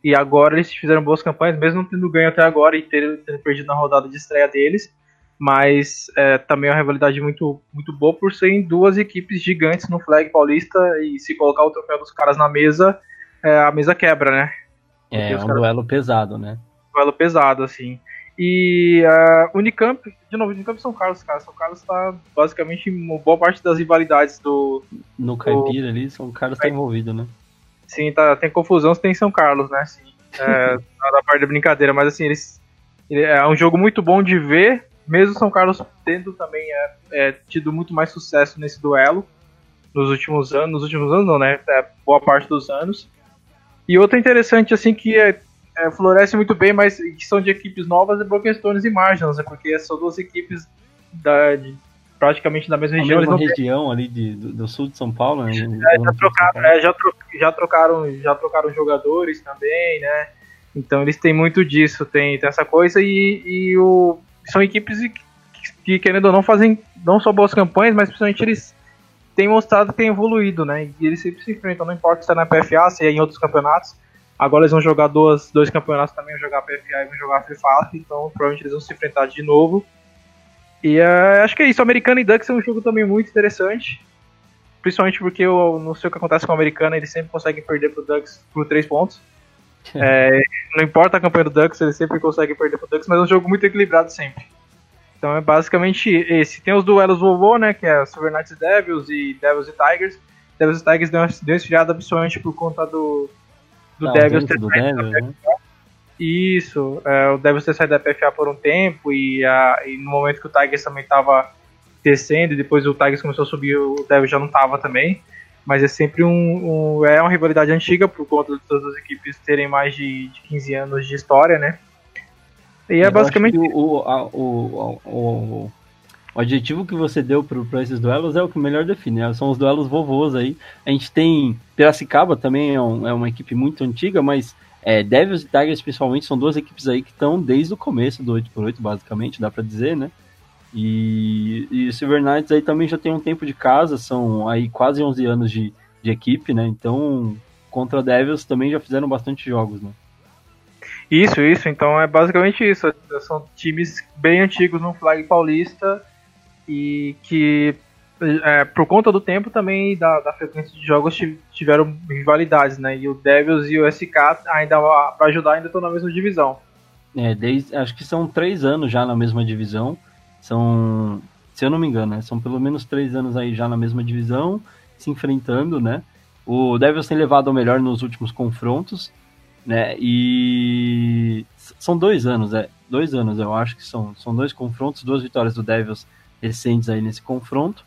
E agora eles fizeram boas campanhas, mesmo não tendo ganho até agora e ter perdido na rodada de estreia deles. Mas é, também é uma rivalidade muito, muito boa por serem duas equipes gigantes no flag paulista e se colocar o troféu dos caras na mesa, é, a mesa quebra, né? É, é um caras... duelo pesado, né? Duelo pesado, assim. E uh, Unicamp, de novo, Unicamp São Carlos, cara. São Carlos está basicamente boa parte das rivalidades do. No Caipira do... ali, São Carlos está envolvido, né? Sim, tá, tem confusão se tem São Carlos, né? Sim, é, da parte da brincadeira, mas assim, eles. É um jogo muito bom de ver, mesmo São Carlos tendo também é, é, tido muito mais sucesso nesse duelo nos últimos anos, nos últimos anos não, né? É, boa parte dos anos. E outra interessante, assim, que é, é, floresce muito bem, mas que são de equipes novas, é Broken Stones e Margins, né? Porque são duas equipes da, de, praticamente da mesma região. Mesma região ali de, do, do, sul de São Paulo, né? É, já, trocaram, é, já, tro, já, trocaram, já trocaram jogadores também, né? Então eles têm muito disso, tem, tem essa coisa e, e o, são equipes que, que, querendo ou não, fazem não só boas campanhas, mas principalmente eles têm mostrado que têm evoluído, né? E eles sempre se enfrentam, não importa se é na PFA, se é em outros campeonatos. Agora eles vão jogar dois, dois campeonatos também, vão jogar PFA e vão jogar Fire, então provavelmente eles vão se enfrentar de novo. E uh, acho que é isso, Americana e Ducks é um jogo também muito interessante. Principalmente porque eu não sei o que acontece com o Americana, eles sempre conseguem perder pro Ducks por 3 pontos. [laughs] é, não importa a campanha do Ducks, eles sempre conseguem perder pro Ducks, mas é um jogo muito equilibrado sempre. Então é basicamente esse. Tem os duelos vovô, né? Que é Silver Knights e Devils e Devils e Tigers. Devils e Tigers deu uma, deu uma esfriada principalmente por conta do, do ah, Devils ter do Devil. Né? Isso, é, o Devils ter saído da PFA por um tempo e, a, e no momento que o Tigers também estava descendo e depois o Tigers começou a subir, o Devils já não estava também. Mas é sempre um, um, é uma rivalidade antiga por conta de todas as equipes terem mais de, de 15 anos de história, né? E é Eu basicamente. O, a, o, o, o, adjetivo que você deu para esses duelos é o que melhor define. Né? São os duelos vovôs aí. A gente tem Piracicaba também, é, um, é uma equipe muito antiga, mas é, Devils e Tigers, principalmente, são duas equipes aí que estão desde o começo do 8x8, basicamente, dá para dizer, né? E, e Silver Knights aí também já tem um tempo de casa, são aí quase 11 anos de, de equipe, né? Então, contra Devils também já fizeram bastante jogos, né? Isso, isso. Então é basicamente isso. São times bem antigos no flag paulista e que, é, por conta do tempo também da, da, frequência de jogos, tiveram rivalidades, né? E o Devils e o SK, ainda para ajudar, ainda estão na mesma divisão. É, desde, acho que são três anos já na mesma divisão. São, se eu não me engano, né? são pelo menos três anos aí já na mesma divisão, se enfrentando, né? O Devils tem levado ao melhor nos últimos confrontos né? E são dois anos, é. Dois anos, eu acho que são, são dois confrontos, duas vitórias do Devils recentes aí nesse confronto.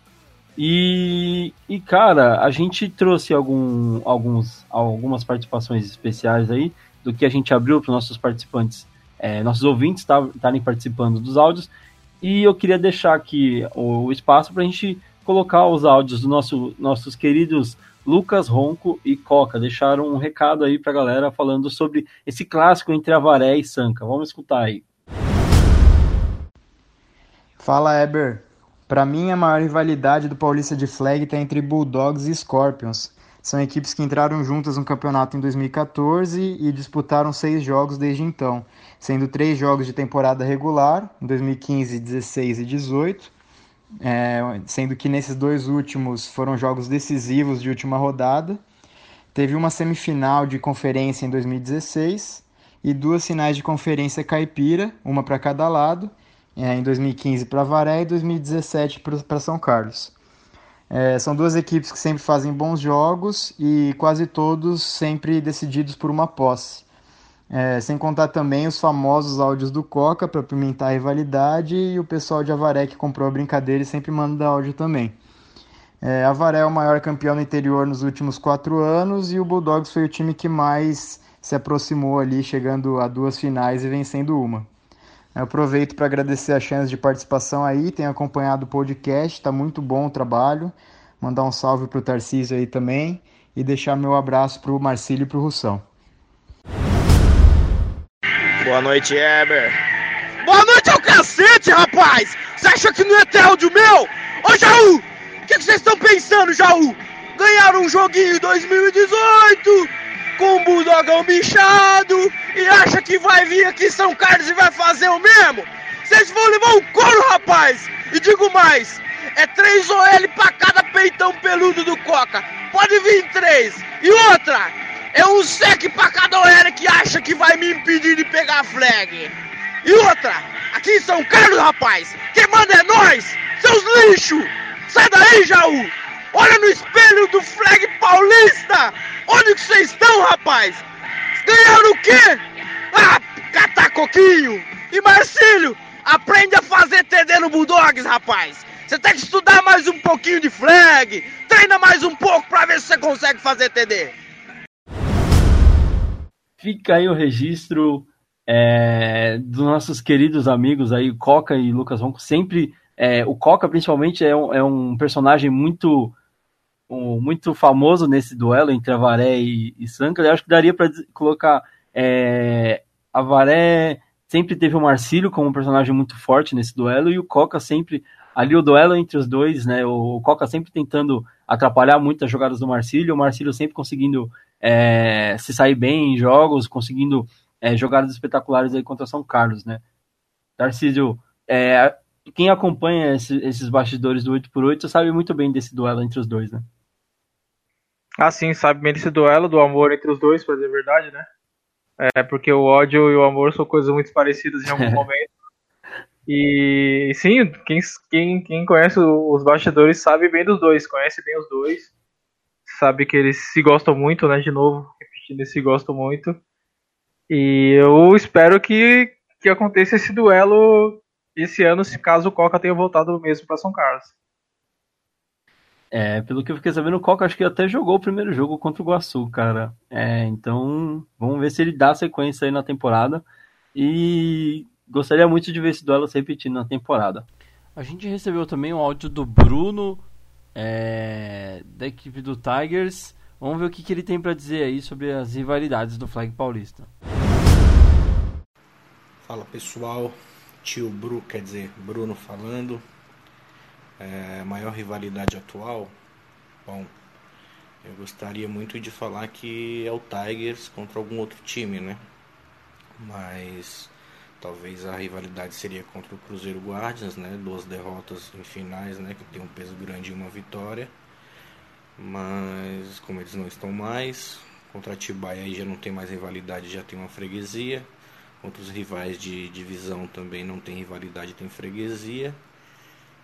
E, e cara, a gente trouxe algum, alguns, algumas participações especiais aí do que a gente abriu para nossos participantes, é, nossos ouvintes estarem participando dos áudios. E eu queria deixar aqui o, espaço para a gente colocar os áudios dos nosso, nossos queridos Lucas Ronco e Coca. Deixaram um recado aí para a galera falando sobre esse clássico entre Avaré e Sanca. Vamos escutar aí. Fala, Eber. Para mim, a maior rivalidade do Paulista de Flag está entre Bulldogs e Scorpions. São equipes que entraram juntas no campeonato em 2014 e disputaram seis jogos desde então, sendo três jogos de temporada regular, em 2015, 16 e 18, é, sendo que nesses dois últimos foram jogos decisivos de última rodada. Teve uma semifinal de conferência em 2016 e duas finais de conferência caipira, uma para cada lado, é, em 2015 para Varé e 2017 para São Carlos. É, são duas equipes que sempre fazem bons jogos e quase todos sempre decididos por uma posse. É, sem contar também os famosos áudios do Coca para pimentar a rivalidade e o pessoal de Avaré que comprou a brincadeira e sempre manda áudio também. É, Avaré é o maior campeão no interior nos últimos quatro anos e o Bulldogs foi o time que mais se aproximou ali, chegando a duas finais e vencendo uma. Eu aproveito para agradecer a chance de participação aí, tenho acompanhado o podcast, está muito bom o trabalho. Mandar um salve para o Tarcísio aí também e deixar meu abraço para o Marcílio e para o Russão. Boa noite, Eber. Boa noite ao cacete, rapaz! Você acha que não é ter áudio meu? Ô, Jaú! O que vocês estão pensando, Jaú? Ganharam um joguinho em 2018 com um bulldogão bichado e acha que vai vir aqui São Carlos e vai fazer o mesmo? Vocês vão levar um couro, rapaz! E digo mais, é três OL pra cada peitão peludo do Coca. Pode vir três. E outra, é um sec pra cada OL que acha que vai me impedir de pegar a flag. E outra, aqui em São Carlos, rapaz, quem manda é nós, seus lixos! Sai daí, Jaú! Olha no espelho do flag paulista! Onde que vocês estão, rapaz? Ganharam o quê? Ah, catar coquinho! E Marcílio, aprende a fazer TD no Bulldogs, rapaz! Você tem que estudar mais um pouquinho de flag, treina mais um pouco pra ver se você consegue fazer TD. Fica aí o registro é, dos nossos queridos amigos aí, Coca e Lucas Ronco. Sempre, é, o Coca principalmente é um, é um personagem muito muito famoso nesse duelo entre Avaré e, e. Eu acho que daria para colocar é, Avaré sempre teve o Marcílio como um personagem muito forte nesse duelo e o Coca sempre ali o duelo entre os dois, né? O, Coca sempre tentando atrapalhar muito as jogadas do Marcílio, o Marcílio sempre conseguindo é, se sair bem em jogos, conseguindo é, jogadas espetaculares aí contra São Carlos, né? Tarcísio, é, quem acompanha esse, esses bastidores do 8x8 sabe muito bem desse duelo entre os dois, né? Ah, sim, sabe bem desse duelo, do amor entre os dois, pra dizer a verdade, né? É, porque o ódio e o amor são coisas muito parecidas em algum [laughs] momento. E sim, quem, quem, quem conhece os bastidores sabe bem dos dois, conhece bem os dois, sabe que eles se gostam muito, né? De novo, repetindo, eles se gostam muito. E eu espero que, que aconteça esse duelo esse ano, se caso o Coca tenha voltado mesmo para São Carlos. É, pelo que eu fiquei sabendo, o Coca acho que até jogou o primeiro jogo contra o Guaçu, cara. É, então, vamos ver se ele dá sequência aí na temporada. E gostaria muito de ver esse duelo se repetindo na temporada. A gente recebeu também um áudio do Bruno, é, da equipe do Tigers. Vamos ver o que, que ele tem para dizer aí sobre as rivalidades do Flag Paulista. Fala pessoal, tio Bru, quer dizer, Bruno falando. É, maior rivalidade atual? Bom, eu gostaria muito de falar que é o Tigers contra algum outro time, né? Mas talvez a rivalidade seria contra o Cruzeiro Guardians, né? Duas derrotas em finais, né? Que tem um peso grande e uma vitória. Mas como eles não estão mais, contra a Tibaia aí já não tem mais rivalidade, já tem uma freguesia. Contra os rivais de divisão também não tem rivalidade, tem freguesia.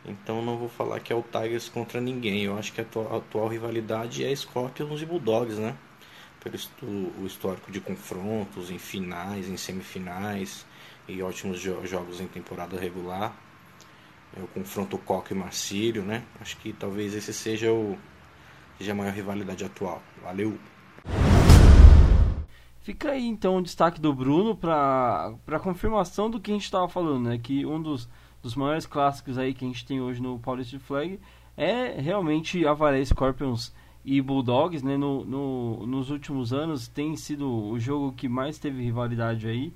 Então não vou falar que é o Tigers contra ninguém. Eu acho que a atual, a atual rivalidade é Scorpions e Bulldogs, né? pelo o histórico de confrontos em finais, em semifinais e ótimos jo jogos em temporada regular. É o confronto Coca e Marcílio, né? Acho que talvez esse seja o seja a maior rivalidade atual. Valeu! Fica aí então o destaque do Bruno para confirmação do que a gente estava falando, né? Que um dos, dos maiores clássicos aí que a gente tem hoje no Paulista de Flag é realmente Avaré Scorpions e Bulldogs, né? No, no, nos últimos anos tem sido o jogo que mais teve rivalidade aí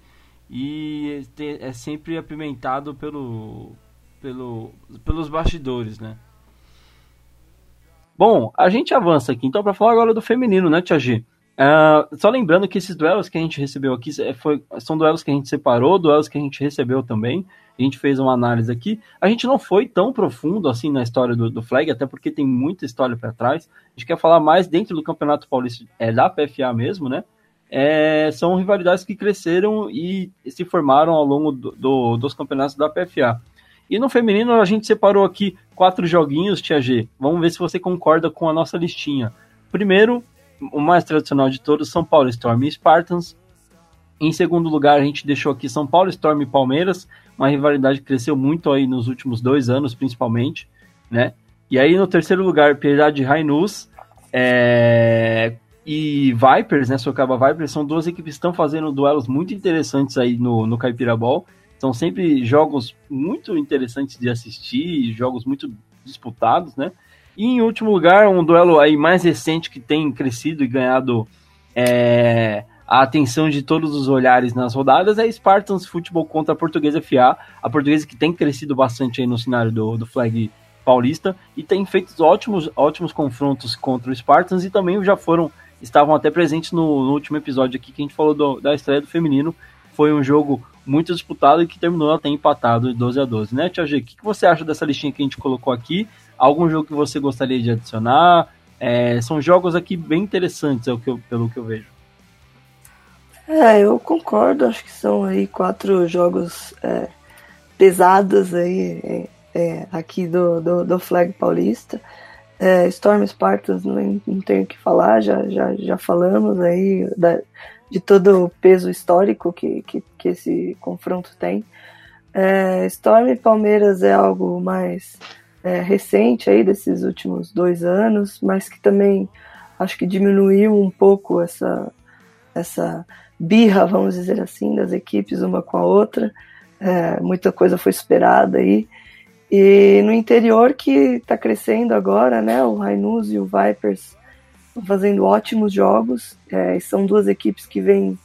e é sempre apimentado pelo, pelo, pelos bastidores, né? Bom, a gente avança aqui então para falar agora do feminino, né, Tia G? Uh, só lembrando que esses duelos que a gente recebeu aqui é, foi, são duelos que a gente separou, duelos que a gente recebeu também. A gente fez uma análise aqui. A gente não foi tão profundo assim na história do, do Flag, até porque tem muita história para trás. A gente quer falar mais dentro do Campeonato Paulista é, da PFA mesmo, né? É, são rivalidades que cresceram e se formaram ao longo do, do, dos campeonatos da PFA. E no feminino a gente separou aqui quatro joguinhos, Tia G. Vamos ver se você concorda com a nossa listinha. Primeiro, o mais tradicional de todos, São Paulo Storm e Spartans. Em segundo lugar, a gente deixou aqui São Paulo Storm e Palmeiras, uma rivalidade que cresceu muito aí nos últimos dois anos, principalmente, né? E aí no terceiro lugar, Piedade Rainus é... e Vipers, né? Sorocaba Vipers, são duas equipes que estão fazendo duelos muito interessantes aí no, no Caipira Ball. São sempre jogos muito interessantes de assistir, jogos muito disputados, né? E em último lugar, um duelo aí mais recente que tem crescido e ganhado é, a atenção de todos os olhares nas rodadas é Spartans Futebol contra a Portuguesa FA. A Portuguesa que tem crescido bastante aí no cenário do, do flag paulista e tem feito ótimos, ótimos confrontos contra o Spartans e também já foram, estavam até presentes no, no último episódio aqui que a gente falou do, da estreia do feminino. Foi um jogo muito disputado e que terminou até empatado 12 a 12, né, Tia G? O que, que você acha dessa listinha que a gente colocou aqui? Algum jogo que você gostaria de adicionar? É, são jogos aqui bem interessantes, é o que eu, pelo que eu vejo. É, eu concordo, acho que são aí quatro jogos é, pesados aí é, é aqui do, do, do, Flag Paulista. É, Storm Spartans não, não tenho o que falar, já, já, já falamos aí da, de todo o peso histórico que, que, que esse confronto tem. É, Storm e Palmeiras é algo mais recente aí desses últimos dois anos, mas que também acho que diminuiu um pouco essa, essa birra, vamos dizer assim, das equipes uma com a outra. É, muita coisa foi esperada aí. E no interior que está crescendo agora, né? O Rainus e o Vipers fazendo ótimos jogos. É, são duas equipes que vêm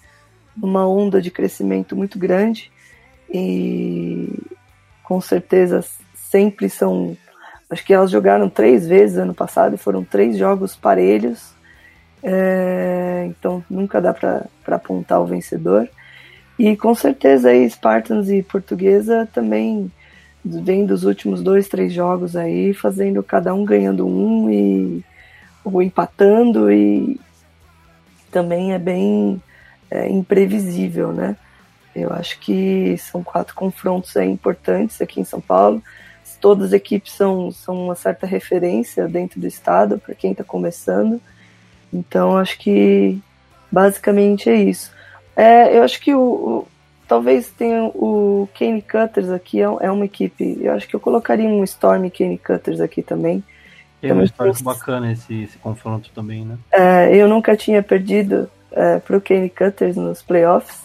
numa onda de crescimento muito grande e com certeza sempre são Acho que elas jogaram três vezes ano passado e foram três jogos parelhos. É, então nunca dá para apontar o vencedor. E com certeza aí Spartans e Portuguesa também vem dos últimos dois, três jogos aí, fazendo cada um ganhando um e ou empatando e também é bem é, imprevisível, né? Eu acho que são quatro confrontos aí importantes aqui em São Paulo todas as equipes são, são uma certa referência dentro do estado para quem está começando. Então acho que basicamente é isso. É, eu acho que o, o, talvez tenha o Kane Cutters aqui é, é, uma equipe. Eu acho que eu colocaria um Storm Kane Cutters aqui também. É um histórico bacana esse, esse, confronto também, né? É, eu nunca tinha perdido é, para o Kane Cutters nos playoffs,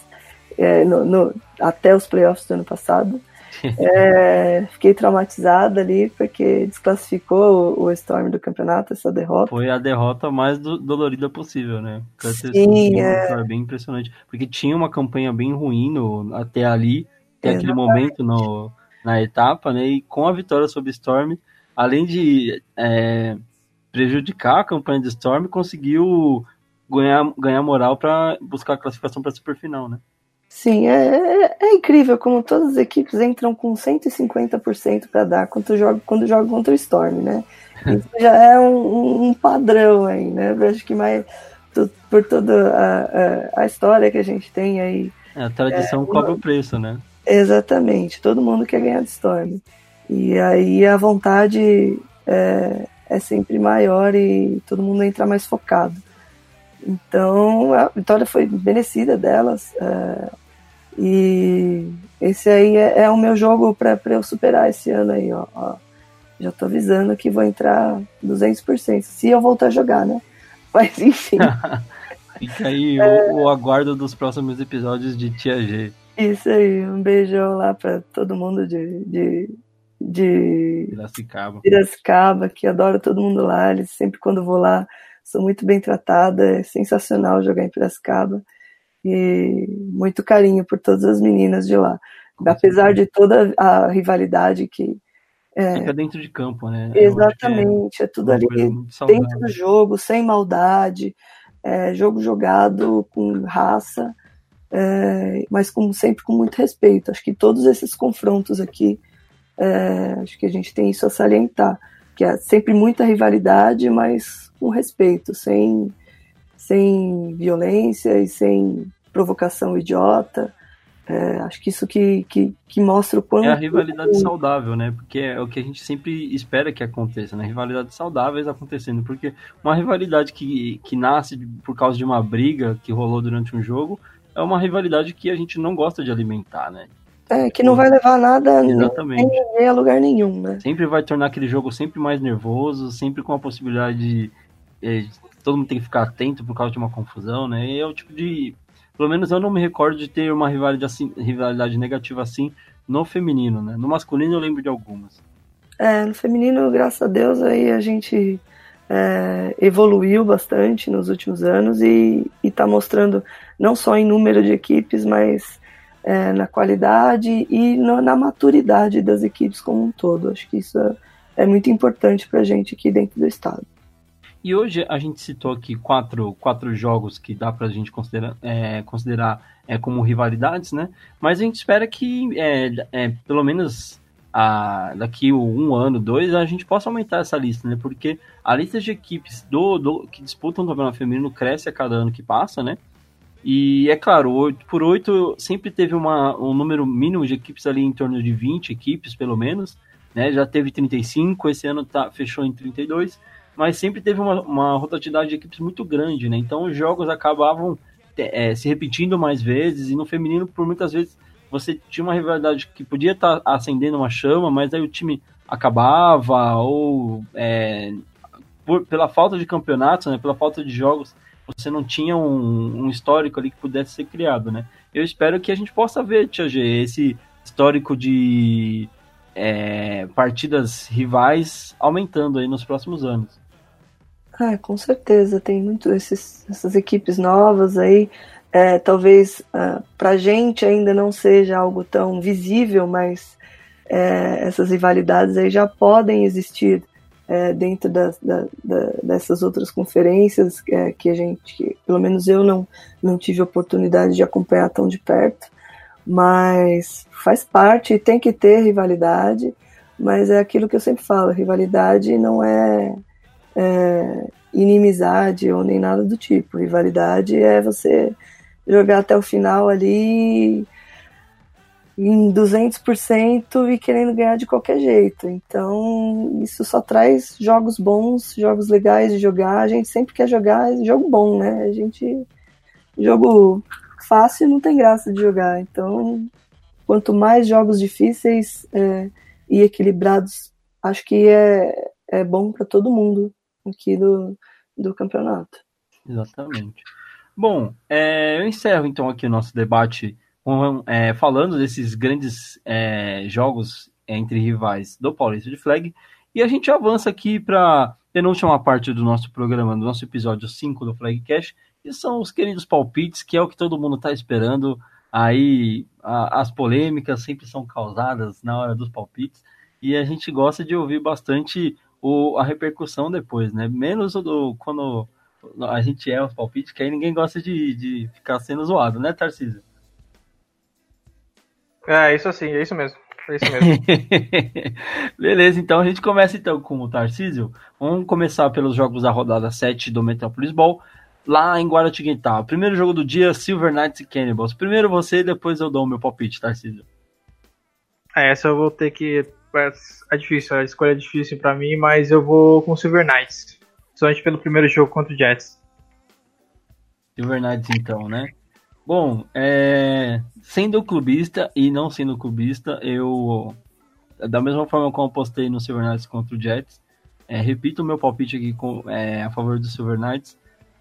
é, no, no, até os playoffs do ano passado. [laughs] É, fiquei traumatizada ali porque desclassificou o, o, Storm do campeonato, essa derrota. Foi a derrota mais do, dolorida possível, né? Sim, é... bem impressionante. Porque tinha uma campanha bem ruim no, até ali, até aquele momento no, na etapa, né? E com a vitória sobre Storm, além de é, prejudicar a campanha de Storm, conseguiu ganhar, ganhar moral para buscar a classificação para a superfinal, né? Sim, é, é, é, incrível como todas as equipes entram com 150% para dar quando joga, quando joga contra o Storm, né? Isso já é um, um padrão aí, né? Eu acho que mais por toda a, a, a, história que a gente tem aí. É, a tradição é, cobra o preço, né? Exatamente, todo mundo quer ganhar de Storm. E aí a vontade é, é sempre maior e todo mundo entra mais focado. Então a vitória foi merecida delas. Uh, e esse aí é, é o meu jogo para eu superar esse ano aí, ó, ó. Já tô avisando que vou entrar 200%, se eu voltar a jogar, né? [laughs] Mas enfim. [laughs] Fica aí é... o, o, aguardo dos próximos episódios de Tia G. Isso aí, um beijão lá para todo mundo de, de, de Piracicaba. Piracicaba, que adora todo mundo lá. Eles sempre quando vou lá sou muito bem tratada, é sensacional jogar em Piracicaba. E muito carinho por todas as meninas de lá. Apesar de toda a rivalidade que. É, Fica dentro de campo, né? Exatamente, é, é, tudo ali dentro do jogo, sem maldade, é, jogo jogado com raça, é, mas com, sempre com muito respeito. Acho que todos esses confrontos aqui, é, acho que a gente tem isso a salientar, que é sempre muita rivalidade, mas com respeito, sem, sem violência e sem provocação idiota. É, acho que isso que, que, que, mostra o quanto. É a rivalidade saudável, né? Porque é o que a gente sempre espera que aconteça, né? Rivalidades saudáveis acontecendo. Porque uma rivalidade que, que nasce por causa de uma briga que rolou durante um jogo é uma rivalidade que a gente não gosta de alimentar, né? É, que não vai levar nada Exatamente. nem a lugar nenhum, né? Sempre vai tornar aquele jogo sempre mais nervoso, sempre com a possibilidade de. É, todo mundo tem que ficar atento por causa de uma confusão, né? E é o tipo de pelo menos eu não me recordo de ter uma rivalidade, assim, rivalidade negativa assim no feminino, né? No masculino eu lembro de algumas. É, no feminino, graças a Deus, aí a gente é, evoluiu bastante nos últimos anos e está mostrando não só em número de equipes, mas é, na qualidade e no, na maturidade das equipes como um todo. Acho que isso é, é muito importante para a gente aqui dentro do estado. E hoje a gente citou aqui quatro, quatro jogos que dá para a gente considerar, é, considerar é, como rivalidades, né? Mas a gente espera que é, é, pelo menos a, daqui um ano, dois, a gente possa aumentar essa lista, né? Porque a lista de equipes do, do que disputam o campeonato feminino cresce a cada ano que passa, né? E é claro, 8 por 8 sempre teve uma, um número mínimo de equipes ali em torno de 20 equipes, pelo menos. Né? Já teve 35, esse ano tá, fechou em 32 mas sempre teve uma, uma rotatividade de equipes muito grande, né? Então os jogos acabavam é, se repetindo mais vezes, e no feminino, por muitas vezes, você tinha uma rivalidade que podia estar tá acendendo uma chama, mas aí o time acabava, ou é, por, pela falta de campeonatos, né, pela falta de jogos, você não tinha um, um, histórico ali que pudesse ser criado, né? Eu espero que a gente possa ver, Tia G, esse histórico de é, partidas rivais aumentando aí nos próximos anos. Ah, com certeza, tem muito esses, essas equipes novas aí. É, talvez ah, para a gente ainda não seja algo tão visível, mas é, essas rivalidades aí já podem existir é, dentro da, da, dessas outras conferências é, que a gente, que, pelo menos eu não, não tive oportunidade de acompanhar tão de perto, mas faz parte, tem que ter rivalidade, mas é aquilo que eu sempre falo, rivalidade não é é, inimizade ou nem nada do tipo. Rivalidade é você jogar até o final ali em 200% e querendo ganhar de qualquer jeito. Então, isso só traz jogos bons, jogos legais de jogar. A gente sempre quer jogar jogo bom, né? A gente. Jogo fácil não tem graça de jogar. Então, quanto mais jogos difíceis é, e equilibrados, acho que é, é bom para todo mundo aqui do, do campeonato. Exatamente. Bom, é, eu encerro então aqui o nosso debate é, falando desses grandes é, jogos entre rivais do Paulista de Flag e a gente avança aqui para penúltima parte do nosso programa, do nosso episódio 5 do Flag Cash, que são os queridos palpites, que é o que todo mundo está esperando. Aí a, as polêmicas sempre são causadas na hora dos palpites e a gente gosta de ouvir bastante o, a repercussão depois, né? Menos do, quando a gente é os palpites, que aí ninguém gosta de, de ficar sendo zoado, né, Tarcísio? É, isso assim, é isso mesmo. É isso mesmo. [laughs] Beleza, então a gente começa então com o Tarcísio. Vamos começar pelos jogos da rodada 7 do Metropolis Ball, lá em Guaratinguetá. Primeiro jogo do dia, Silver Knights e Cannibals. Primeiro você, depois eu dou o meu palpite, Tarcísio. É, essa eu vou ter que é difícil, a escolha é difícil para mim, mas eu vou com Silver Knights. Principalmente pelo primeiro jogo contra o Jets. Silver Knights então, né? Bom, é... sendo clubista e não sendo clubista, eu da mesma forma como eu postei no Silver Knights contra o Jets, é, repito o meu palpite aqui com, é, a favor do Silver Knights,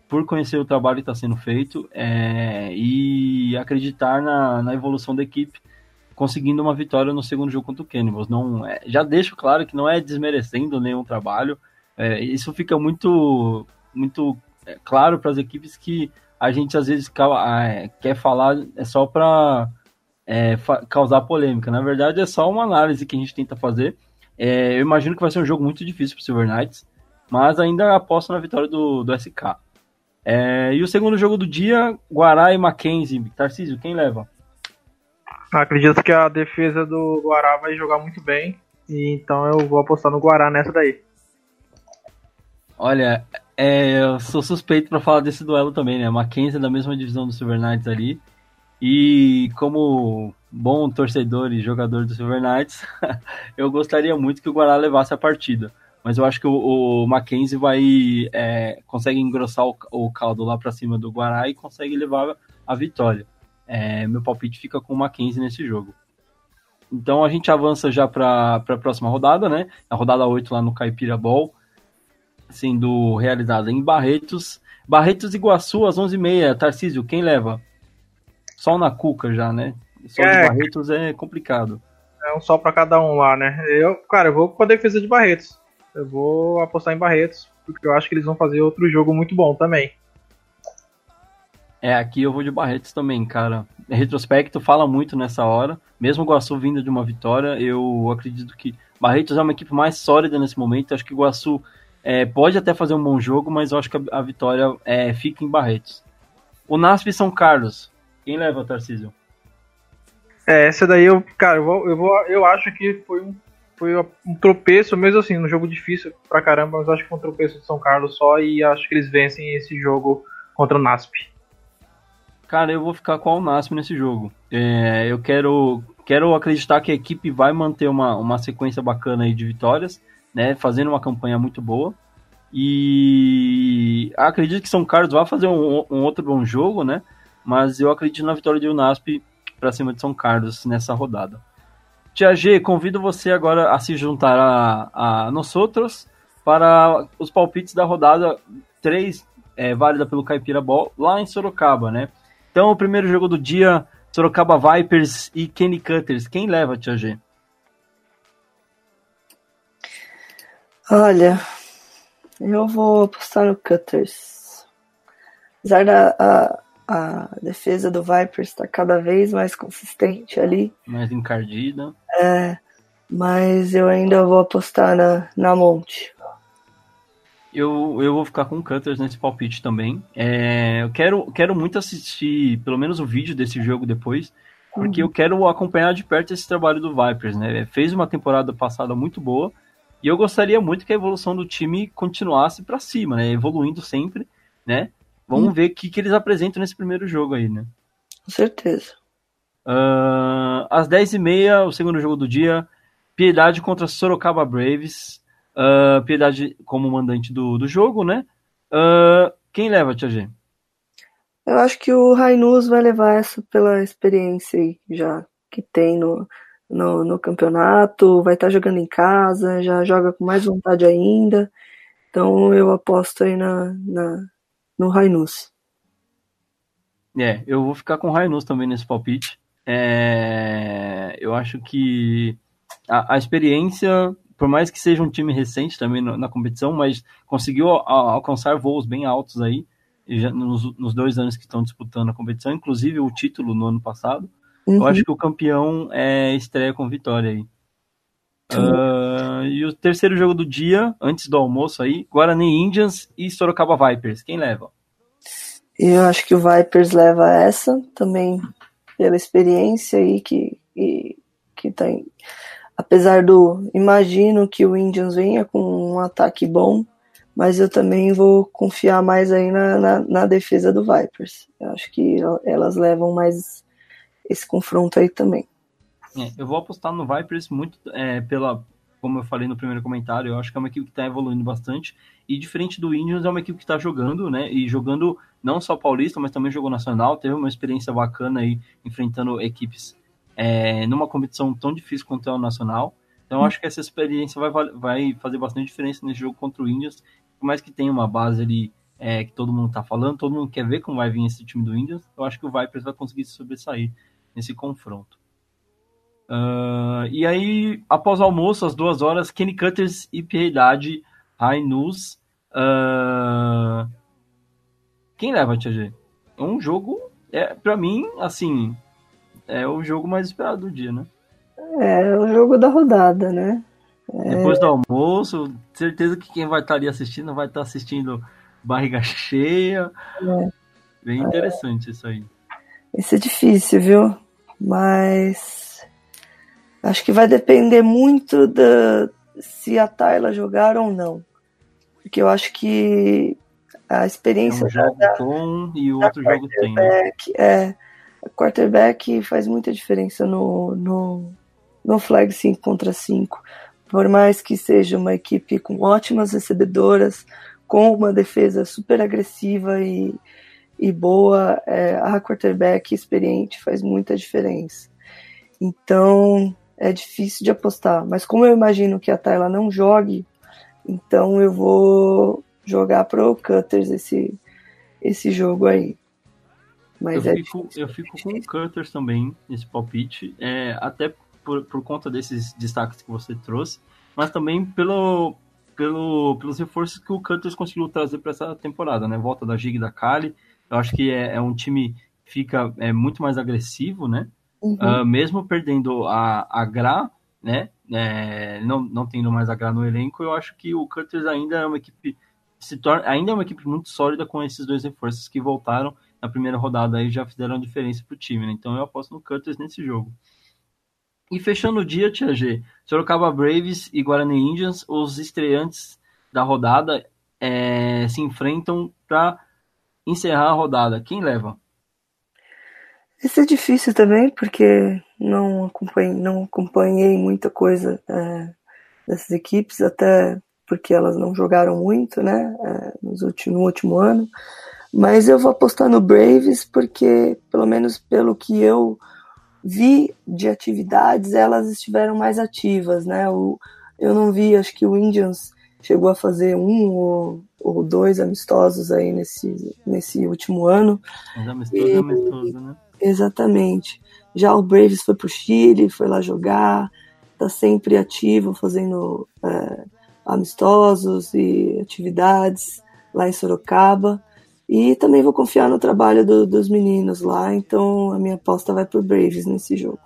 por conhecer o trabalho que está sendo feito é, e acreditar na, na, evolução da equipe, conseguindo uma vitória no segundo jogo contra o Cannibals. Não, é, já deixo claro que não é desmerecendo nenhum trabalho, é, isso fica muito, muito claro para as equipes que a gente às vezes quer falar é só para é, causar polêmica. Na verdade, é só uma análise que a gente tenta fazer. É, eu imagino que vai ser um jogo muito difícil para Silver Knights, mas ainda aposto na vitória do, do SK. É, e o segundo jogo do dia, Guará e Mackenzie. Tarcísio, quem leva? Acredito que a defesa do Guará vai jogar muito bem, então eu vou apostar no Guará nessa daí. Olha, é, eu sou suspeito para falar desse duelo também, né? Mackenzie é da mesma divisão do Silver Knights ali. E como bom torcedor e jogador do Silver Knights, [laughs] eu gostaria muito que o Guará levasse a partida. Mas eu acho que o, o Mackenzie vai é, consegue engrossar o, o caldo lá para cima do Guará e consegue levar a vitória. É, meu palpite fica com o Mackenzie nesse jogo. Então a gente avança já para a próxima rodada, né? A rodada 8 lá no Caipira Ball, sendo realizada em Barretos. Barretos Iguaçu às 11h30. Tarcísio, quem leva? sol na cuca já, né? Sol é, de Barretos é complicado. É um sol para cada um lá, né? Eu, cara, eu vou com a defesa de Barretos. Eu vou apostar em Barretos, porque eu acho que eles vão fazer outro jogo muito bom também. É, aqui eu vou de Barretos também, cara. Retrospecto fala muito nessa hora. Mesmo o Guaçu vindo de uma vitória, eu acredito que Barretos é uma equipe mais sólida nesse momento. Acho que o Guaçu é, pode até fazer um bom jogo, mas eu acho que a, vitória é, fica em Barretos. O NASP São Carlos. Quem leva, Tarcísio? É, essa daí eu, cara, eu, vou, eu, vou, eu acho que foi um, foi um tropeço, mesmo assim, um jogo difícil pra caramba, mas acho que foi um tropeço de São Carlos só e acho que eles vencem esse jogo contra o NASP. Cara, eu vou ficar com o NASP nesse jogo. É, eu quero, quero acreditar que a equipe vai manter uma, uma sequência bacana aí de vitórias, né, fazendo uma campanha muito boa. E acredito que São Carlos vai fazer um, um outro bom jogo, né? mas eu acredito na vitória de Unasp para cima de São Carlos nessa rodada. Tia G, convido você agora a se juntar a, a nós outros para os palpites da rodada 3, é, válida pelo Caipira Ball, lá em Sorocaba, né? Então, o primeiro jogo do dia, Sorocaba Vipers e Kenny Cutters. Quem leva, Tia G? Olha, eu vou apostar no Cutters. Apesar da, a, a defesa do Vipers está cada vez mais consistente ali. Mais encardida. É, mas eu ainda vou apostar na, na Monte. Eu, eu vou ficar com o Cutters nesse palpite também. É, eu quero, quero muito assistir pelo menos o vídeo desse jogo depois, porque uhum. eu quero acompanhar de perto esse trabalho do Vipers. Né? Fez uma temporada passada muito boa e eu gostaria muito que a evolução do time continuasse para cima, né? evoluindo sempre, né? Vamos hum. ver o que, que eles apresentam nesse primeiro jogo aí, né? Com certeza. Uh, às 10h30, o segundo jogo do dia, Piedade contra Sorocaba Braves. Uh, Piedade como mandante do, do jogo, né? Uh, quem leva, Tia G? Eu acho que o Rainus vai levar essa pela experiência aí, já que tem no, no, no campeonato, vai estar tá jogando em casa, já joga com mais vontade ainda. Então eu aposto aí na, na, no Rainus. É, eu vou ficar com o Rainus também nesse palpite. É, eu acho que a, a, experiência, por mais que seja um time recente também no, na competição, mas conseguiu a, alcançar voos bem altos aí nos, nos, dois anos que estão disputando a competição, inclusive o título no ano passado. Uhum. Eu acho que o campeão é estreia com vitória aí. Uh, e o terceiro jogo do dia, antes do almoço aí, Guarani Indians e Sorocaba Vipers. Quem leva? Eu acho que o Vipers leva essa também pela experiência aí que, que, que tem. Apesar do. Imagino que o Indians venha com um ataque bom, mas eu também vou confiar mais aí na, na, na defesa do Vipers. Eu acho que elas levam mais esse confronto aí também. É, eu vou apostar no Vipers muito é, pela, como eu falei no primeiro comentário, eu acho que é uma equipe que está evoluindo bastante e diferente do Indians, é uma equipe que está jogando, né? E jogando não só paulista, mas também jogou nacional. Teve uma experiência bacana aí enfrentando equipes é, numa competição tão difícil quanto é o nacional. Então, acho que essa experiência vai, vai fazer bastante diferença nesse jogo contra o Indians. Por mais que tenha uma base ali é, que todo mundo está falando, todo mundo quer ver como vai vir esse time do Indians. Eu acho que o Vipers vai conseguir se sobressair nesse confronto. Uh, e aí, após o almoço, às duas horas, Kenny Cutters e Piedade News. Uh, quem leva, Tia G? É um jogo, é, pra mim, assim, é o jogo mais esperado do dia, né? É, é o jogo da rodada, né? É... Depois do almoço, certeza que quem vai estar ali assistindo vai estar assistindo barriga [laughs] cheia. É. Bem interessante isso aí. Isso é difícil, viu? Mas acho que vai depender muito da se a Tayla jogar ou não. Porque eu acho que a experiência. É um jogo da, bom e o outro jogo tem. Né? É, a quarterback faz muita diferença no, no, no flag 5 contra 5. Por mais que seja uma equipe com ótimas recebedoras, com uma defesa super agressiva e, e boa, é, a quarterback experiente faz muita diferença. Então é difícil de apostar. Mas como eu imagino que a Tayla não jogue, então eu vou jogar pro Cutters esse, esse jogo aí. Mas eu, é fico, eu fico com o Cutters também nesse palpite, é, até por, por conta desses destaques que você trouxe, mas também pelo, pelo, pelos reforços que o Cutters conseguiu trazer para essa temporada, né? Volta da Gig da Kali, eu acho que é, é um time que fica é, muito mais agressivo, né? Uhum. Uh, mesmo perdendo a, a Gra, né? É, não, não tendo mais a Gra no elenco, eu acho que o Cutters ainda é uma equipe se torna, ainda é uma equipe muito sólida com esses dois reforços que voltaram na primeira rodada e já fizeram a diferença para o time, né? Então eu aposto no Cutters nesse jogo. E fechando o dia, Tia G, Sorocaba Braves e Guarani Indians, os estreantes da rodada é, se enfrentam para encerrar a rodada. Quem leva? Isso é difícil também, porque não acompanhei, não acompanhei muita coisa é, dessas equipes, até porque elas não jogaram muito, né, é, nos últimos, no último ano. Mas eu vou apostar no Braves, porque, pelo menos pelo que eu vi de atividades, elas estiveram mais ativas, né? O, eu não vi, acho que o Indians chegou a fazer um ou, ou dois amistosos aí nesse, nesse último ano. Mas amistoso é e, é amistoso, né? Exatamente. Já o Braves foi pro Chile, foi lá jogar, tá sempre ativo, fazendo é, amistosos e atividades lá em Sorocaba. E também vou confiar no trabalho do, dos meninos lá, então a minha aposta vai pro Braves nesse jogo.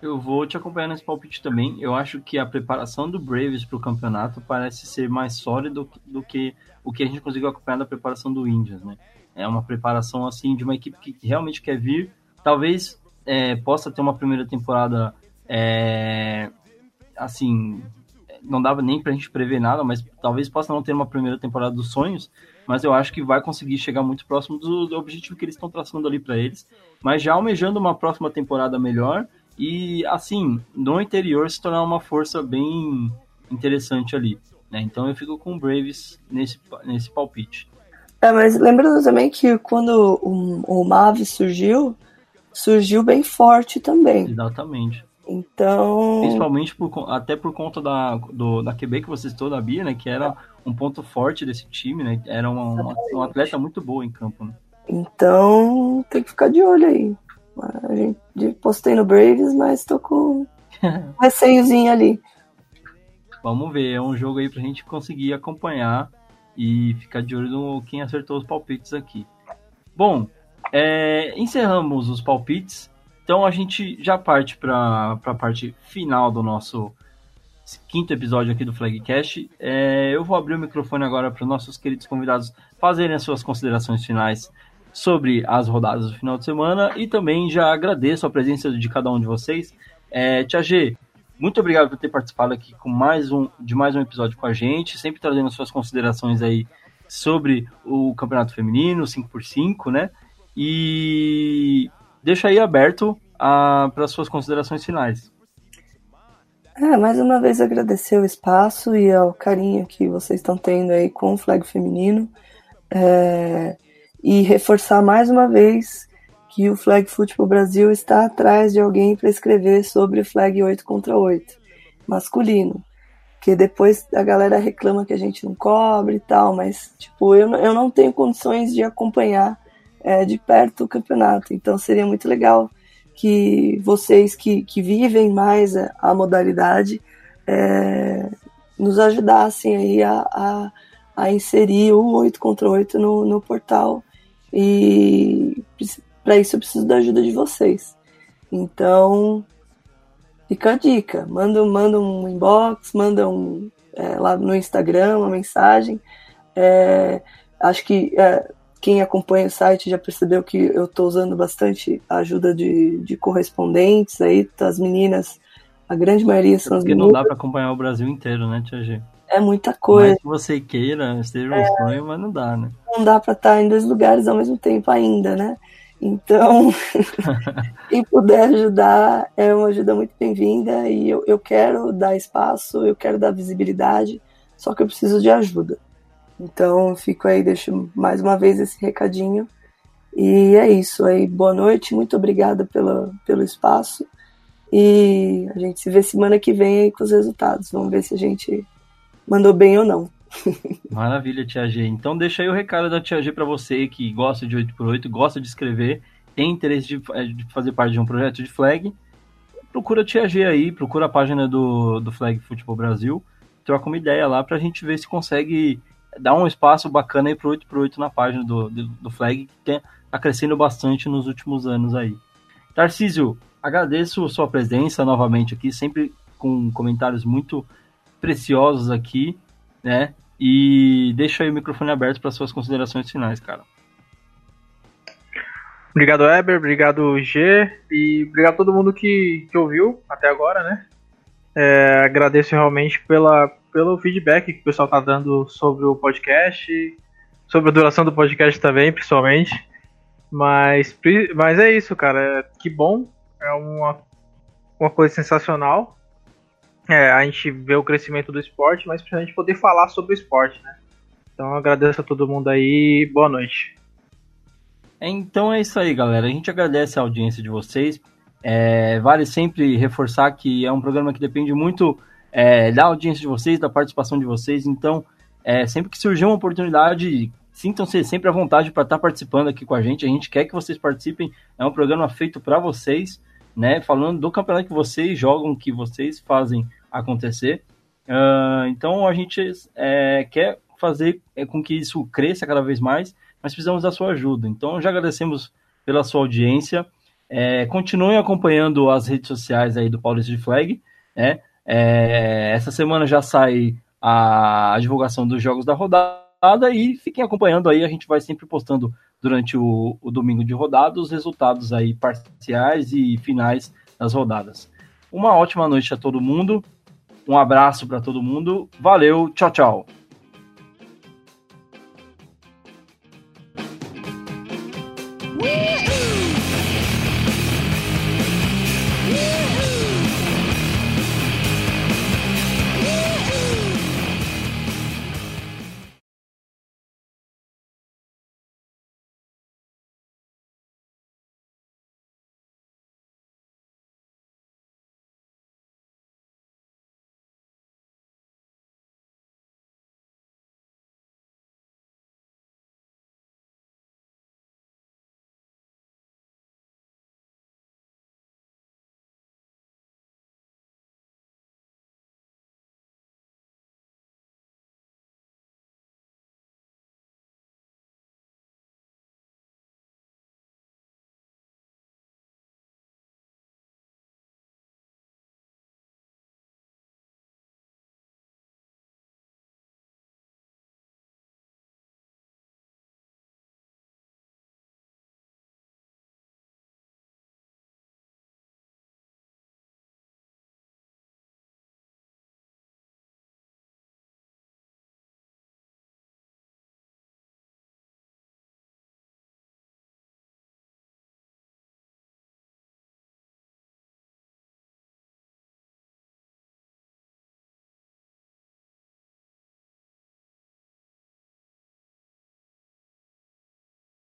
Eu vou te acompanhar nesse palpite também. Eu acho que a preparação do Braves para o campeonato parece ser mais sólida do, que o que a gente conseguiu acompanhar da preparação do Indians, né? É uma preparação assim de uma equipe que realmente quer vir. Talvez é, possa ter uma primeira temporada é, assim, não dava nem para a gente prever nada, mas talvez possa não ter uma primeira temporada dos sonhos, mas eu acho que vai conseguir chegar muito próximo do, do objetivo que eles estão traçando ali para eles, mas já almejando uma próxima temporada melhor e assim, no interior se tornar uma força bem interessante ali. Né? Então eu fico com o Braves nesse, nesse palpite. É, mas lembrando também que quando o, o Mavis surgiu, surgiu bem forte também. Exatamente. Então. Principalmente por, até por conta da, do, da QB que você citou da Bia, né? Que era um ponto forte desse time, né? Era uma, uma, uma atleta muito boa em campo, né? Então tem que ficar de olho aí. A gente postei no Braves, mas tô com um receiozinho ali. [laughs] Vamos ver, é um jogo aí pra gente conseguir acompanhar e ficar de olho no quem acertou os palpites aqui. Bom, é, encerramos os palpites. Então a gente já parte para a parte final do nosso quinto episódio aqui do Flagcast. É, eu vou abrir o microfone agora para os nossos queridos convidados fazerem as suas considerações finais sobre as rodadas do final de semana e também já agradeço a presença de cada um de vocês. É, Tia G, muito obrigado por ter participado aqui com mais um, de mais um episódio com a gente, sempre trazendo suas considerações aí sobre o campeonato feminino, 5x5, né? E deixa aí aberto para suas considerações finais. É, mais uma vez agradecer o espaço e ao carinho que vocês estão tendo aí com o flag feminino. É, e reforçar mais uma vez que o Flag Football Brasil está atrás de alguém para escrever sobre o Flag 8 contra 8 masculino. Porque depois a galera reclama que a gente não cobre e tal, mas tipo, eu, eu não tenho condições de acompanhar é, de perto o campeonato. Então seria muito legal que vocês que, que vivem mais a, a modalidade é, nos ajudassem aí a, a, a, inserir o 8 contra 8 no, no portal. E para isso eu preciso da ajuda de vocês. Então, fica a dica. Manda, manda um inbox, manda um, é, lá no Instagram uma mensagem. É, acho que é, quem acompanha o site já percebeu que eu estou usando bastante a ajuda de, de correspondentes aí, das meninas, a grande maioria são as Porque não dá para acompanhar o Brasil inteiro, né, Tia G? É muita coisa. Mas que você queira, esteja um é, sonho, mas não dá, né? Não dá para estar em dois lugares ao mesmo tempo ainda, né? Então, [laughs] quem puder ajudar é uma ajuda muito bem-vinda e eu, eu quero dar espaço, eu quero dar visibilidade, só que eu preciso de ajuda. Então, fico aí, deixo mais uma vez esse recadinho. E é isso aí. Boa noite, muito obrigada pela, pelo espaço. E a gente se vê semana que vem aí com os resultados. Vamos ver se a gente mandou bem ou não. Maravilha, Tia G. Então deixa aí o recado da Tia G para você que gosta de 8x8, gosta de escrever, tem interesse de, é, de, fazer parte de um projeto de flag. Procura a Tia G aí, procura a página do, do Flag Futebol Brasil, troca uma ideia lá para a gente ver se consegue dá um espaço bacana aí pro 8x8 na página do, do, do Flag, que tem, tá crescendo bastante nos últimos anos aí. Tarcísio, agradeço sua presença novamente aqui, sempre com comentários muito preciosos aqui, né? E deixa aí o microfone aberto para suas considerações finais, cara. Obrigado, Eber, obrigado, G, e obrigado a todo mundo que, que ouviu até agora, né? É, agradeço realmente pela, pelo feedback que o pessoal tá dando sobre o podcast, sobre a duração do podcast também, principalmente. Mas, mas é isso, cara. É, que bom. É uma, uma coisa sensacional. É, a gente vê o crescimento do esporte, mas pra gente poder falar sobre o esporte, né? Então agradeço a todo mundo aí. Boa noite. Então é isso aí, galera. A gente agradece a audiência de vocês. É, vale sempre reforçar que é um programa que depende muito é, da audiência de vocês, da participação de vocês. Então, é, sempre que surgir uma oportunidade, sintam-se sempre à vontade para estar tá participando aqui com a gente. A gente quer que vocês participem. É um programa feito para vocês, né? Falando do campeonato que vocês jogam, que vocês fazem acontecer. Uh, então, a gente é, quer fazer é, com que isso cresça cada vez mais, mas precisamos da sua ajuda. Então, já agradecemos pela sua audiência. É, continuem acompanhando as redes sociais aí do Paulista de Flag, né? É, essa semana já sai a, divulgação dos jogos da rodada e fiquem acompanhando aí, a gente vai sempre postando durante o, o domingo de rodada os resultados aí parciais e finais das rodadas. Uma ótima noite a todo mundo, um abraço para todo mundo, valeu, tchau, tchau.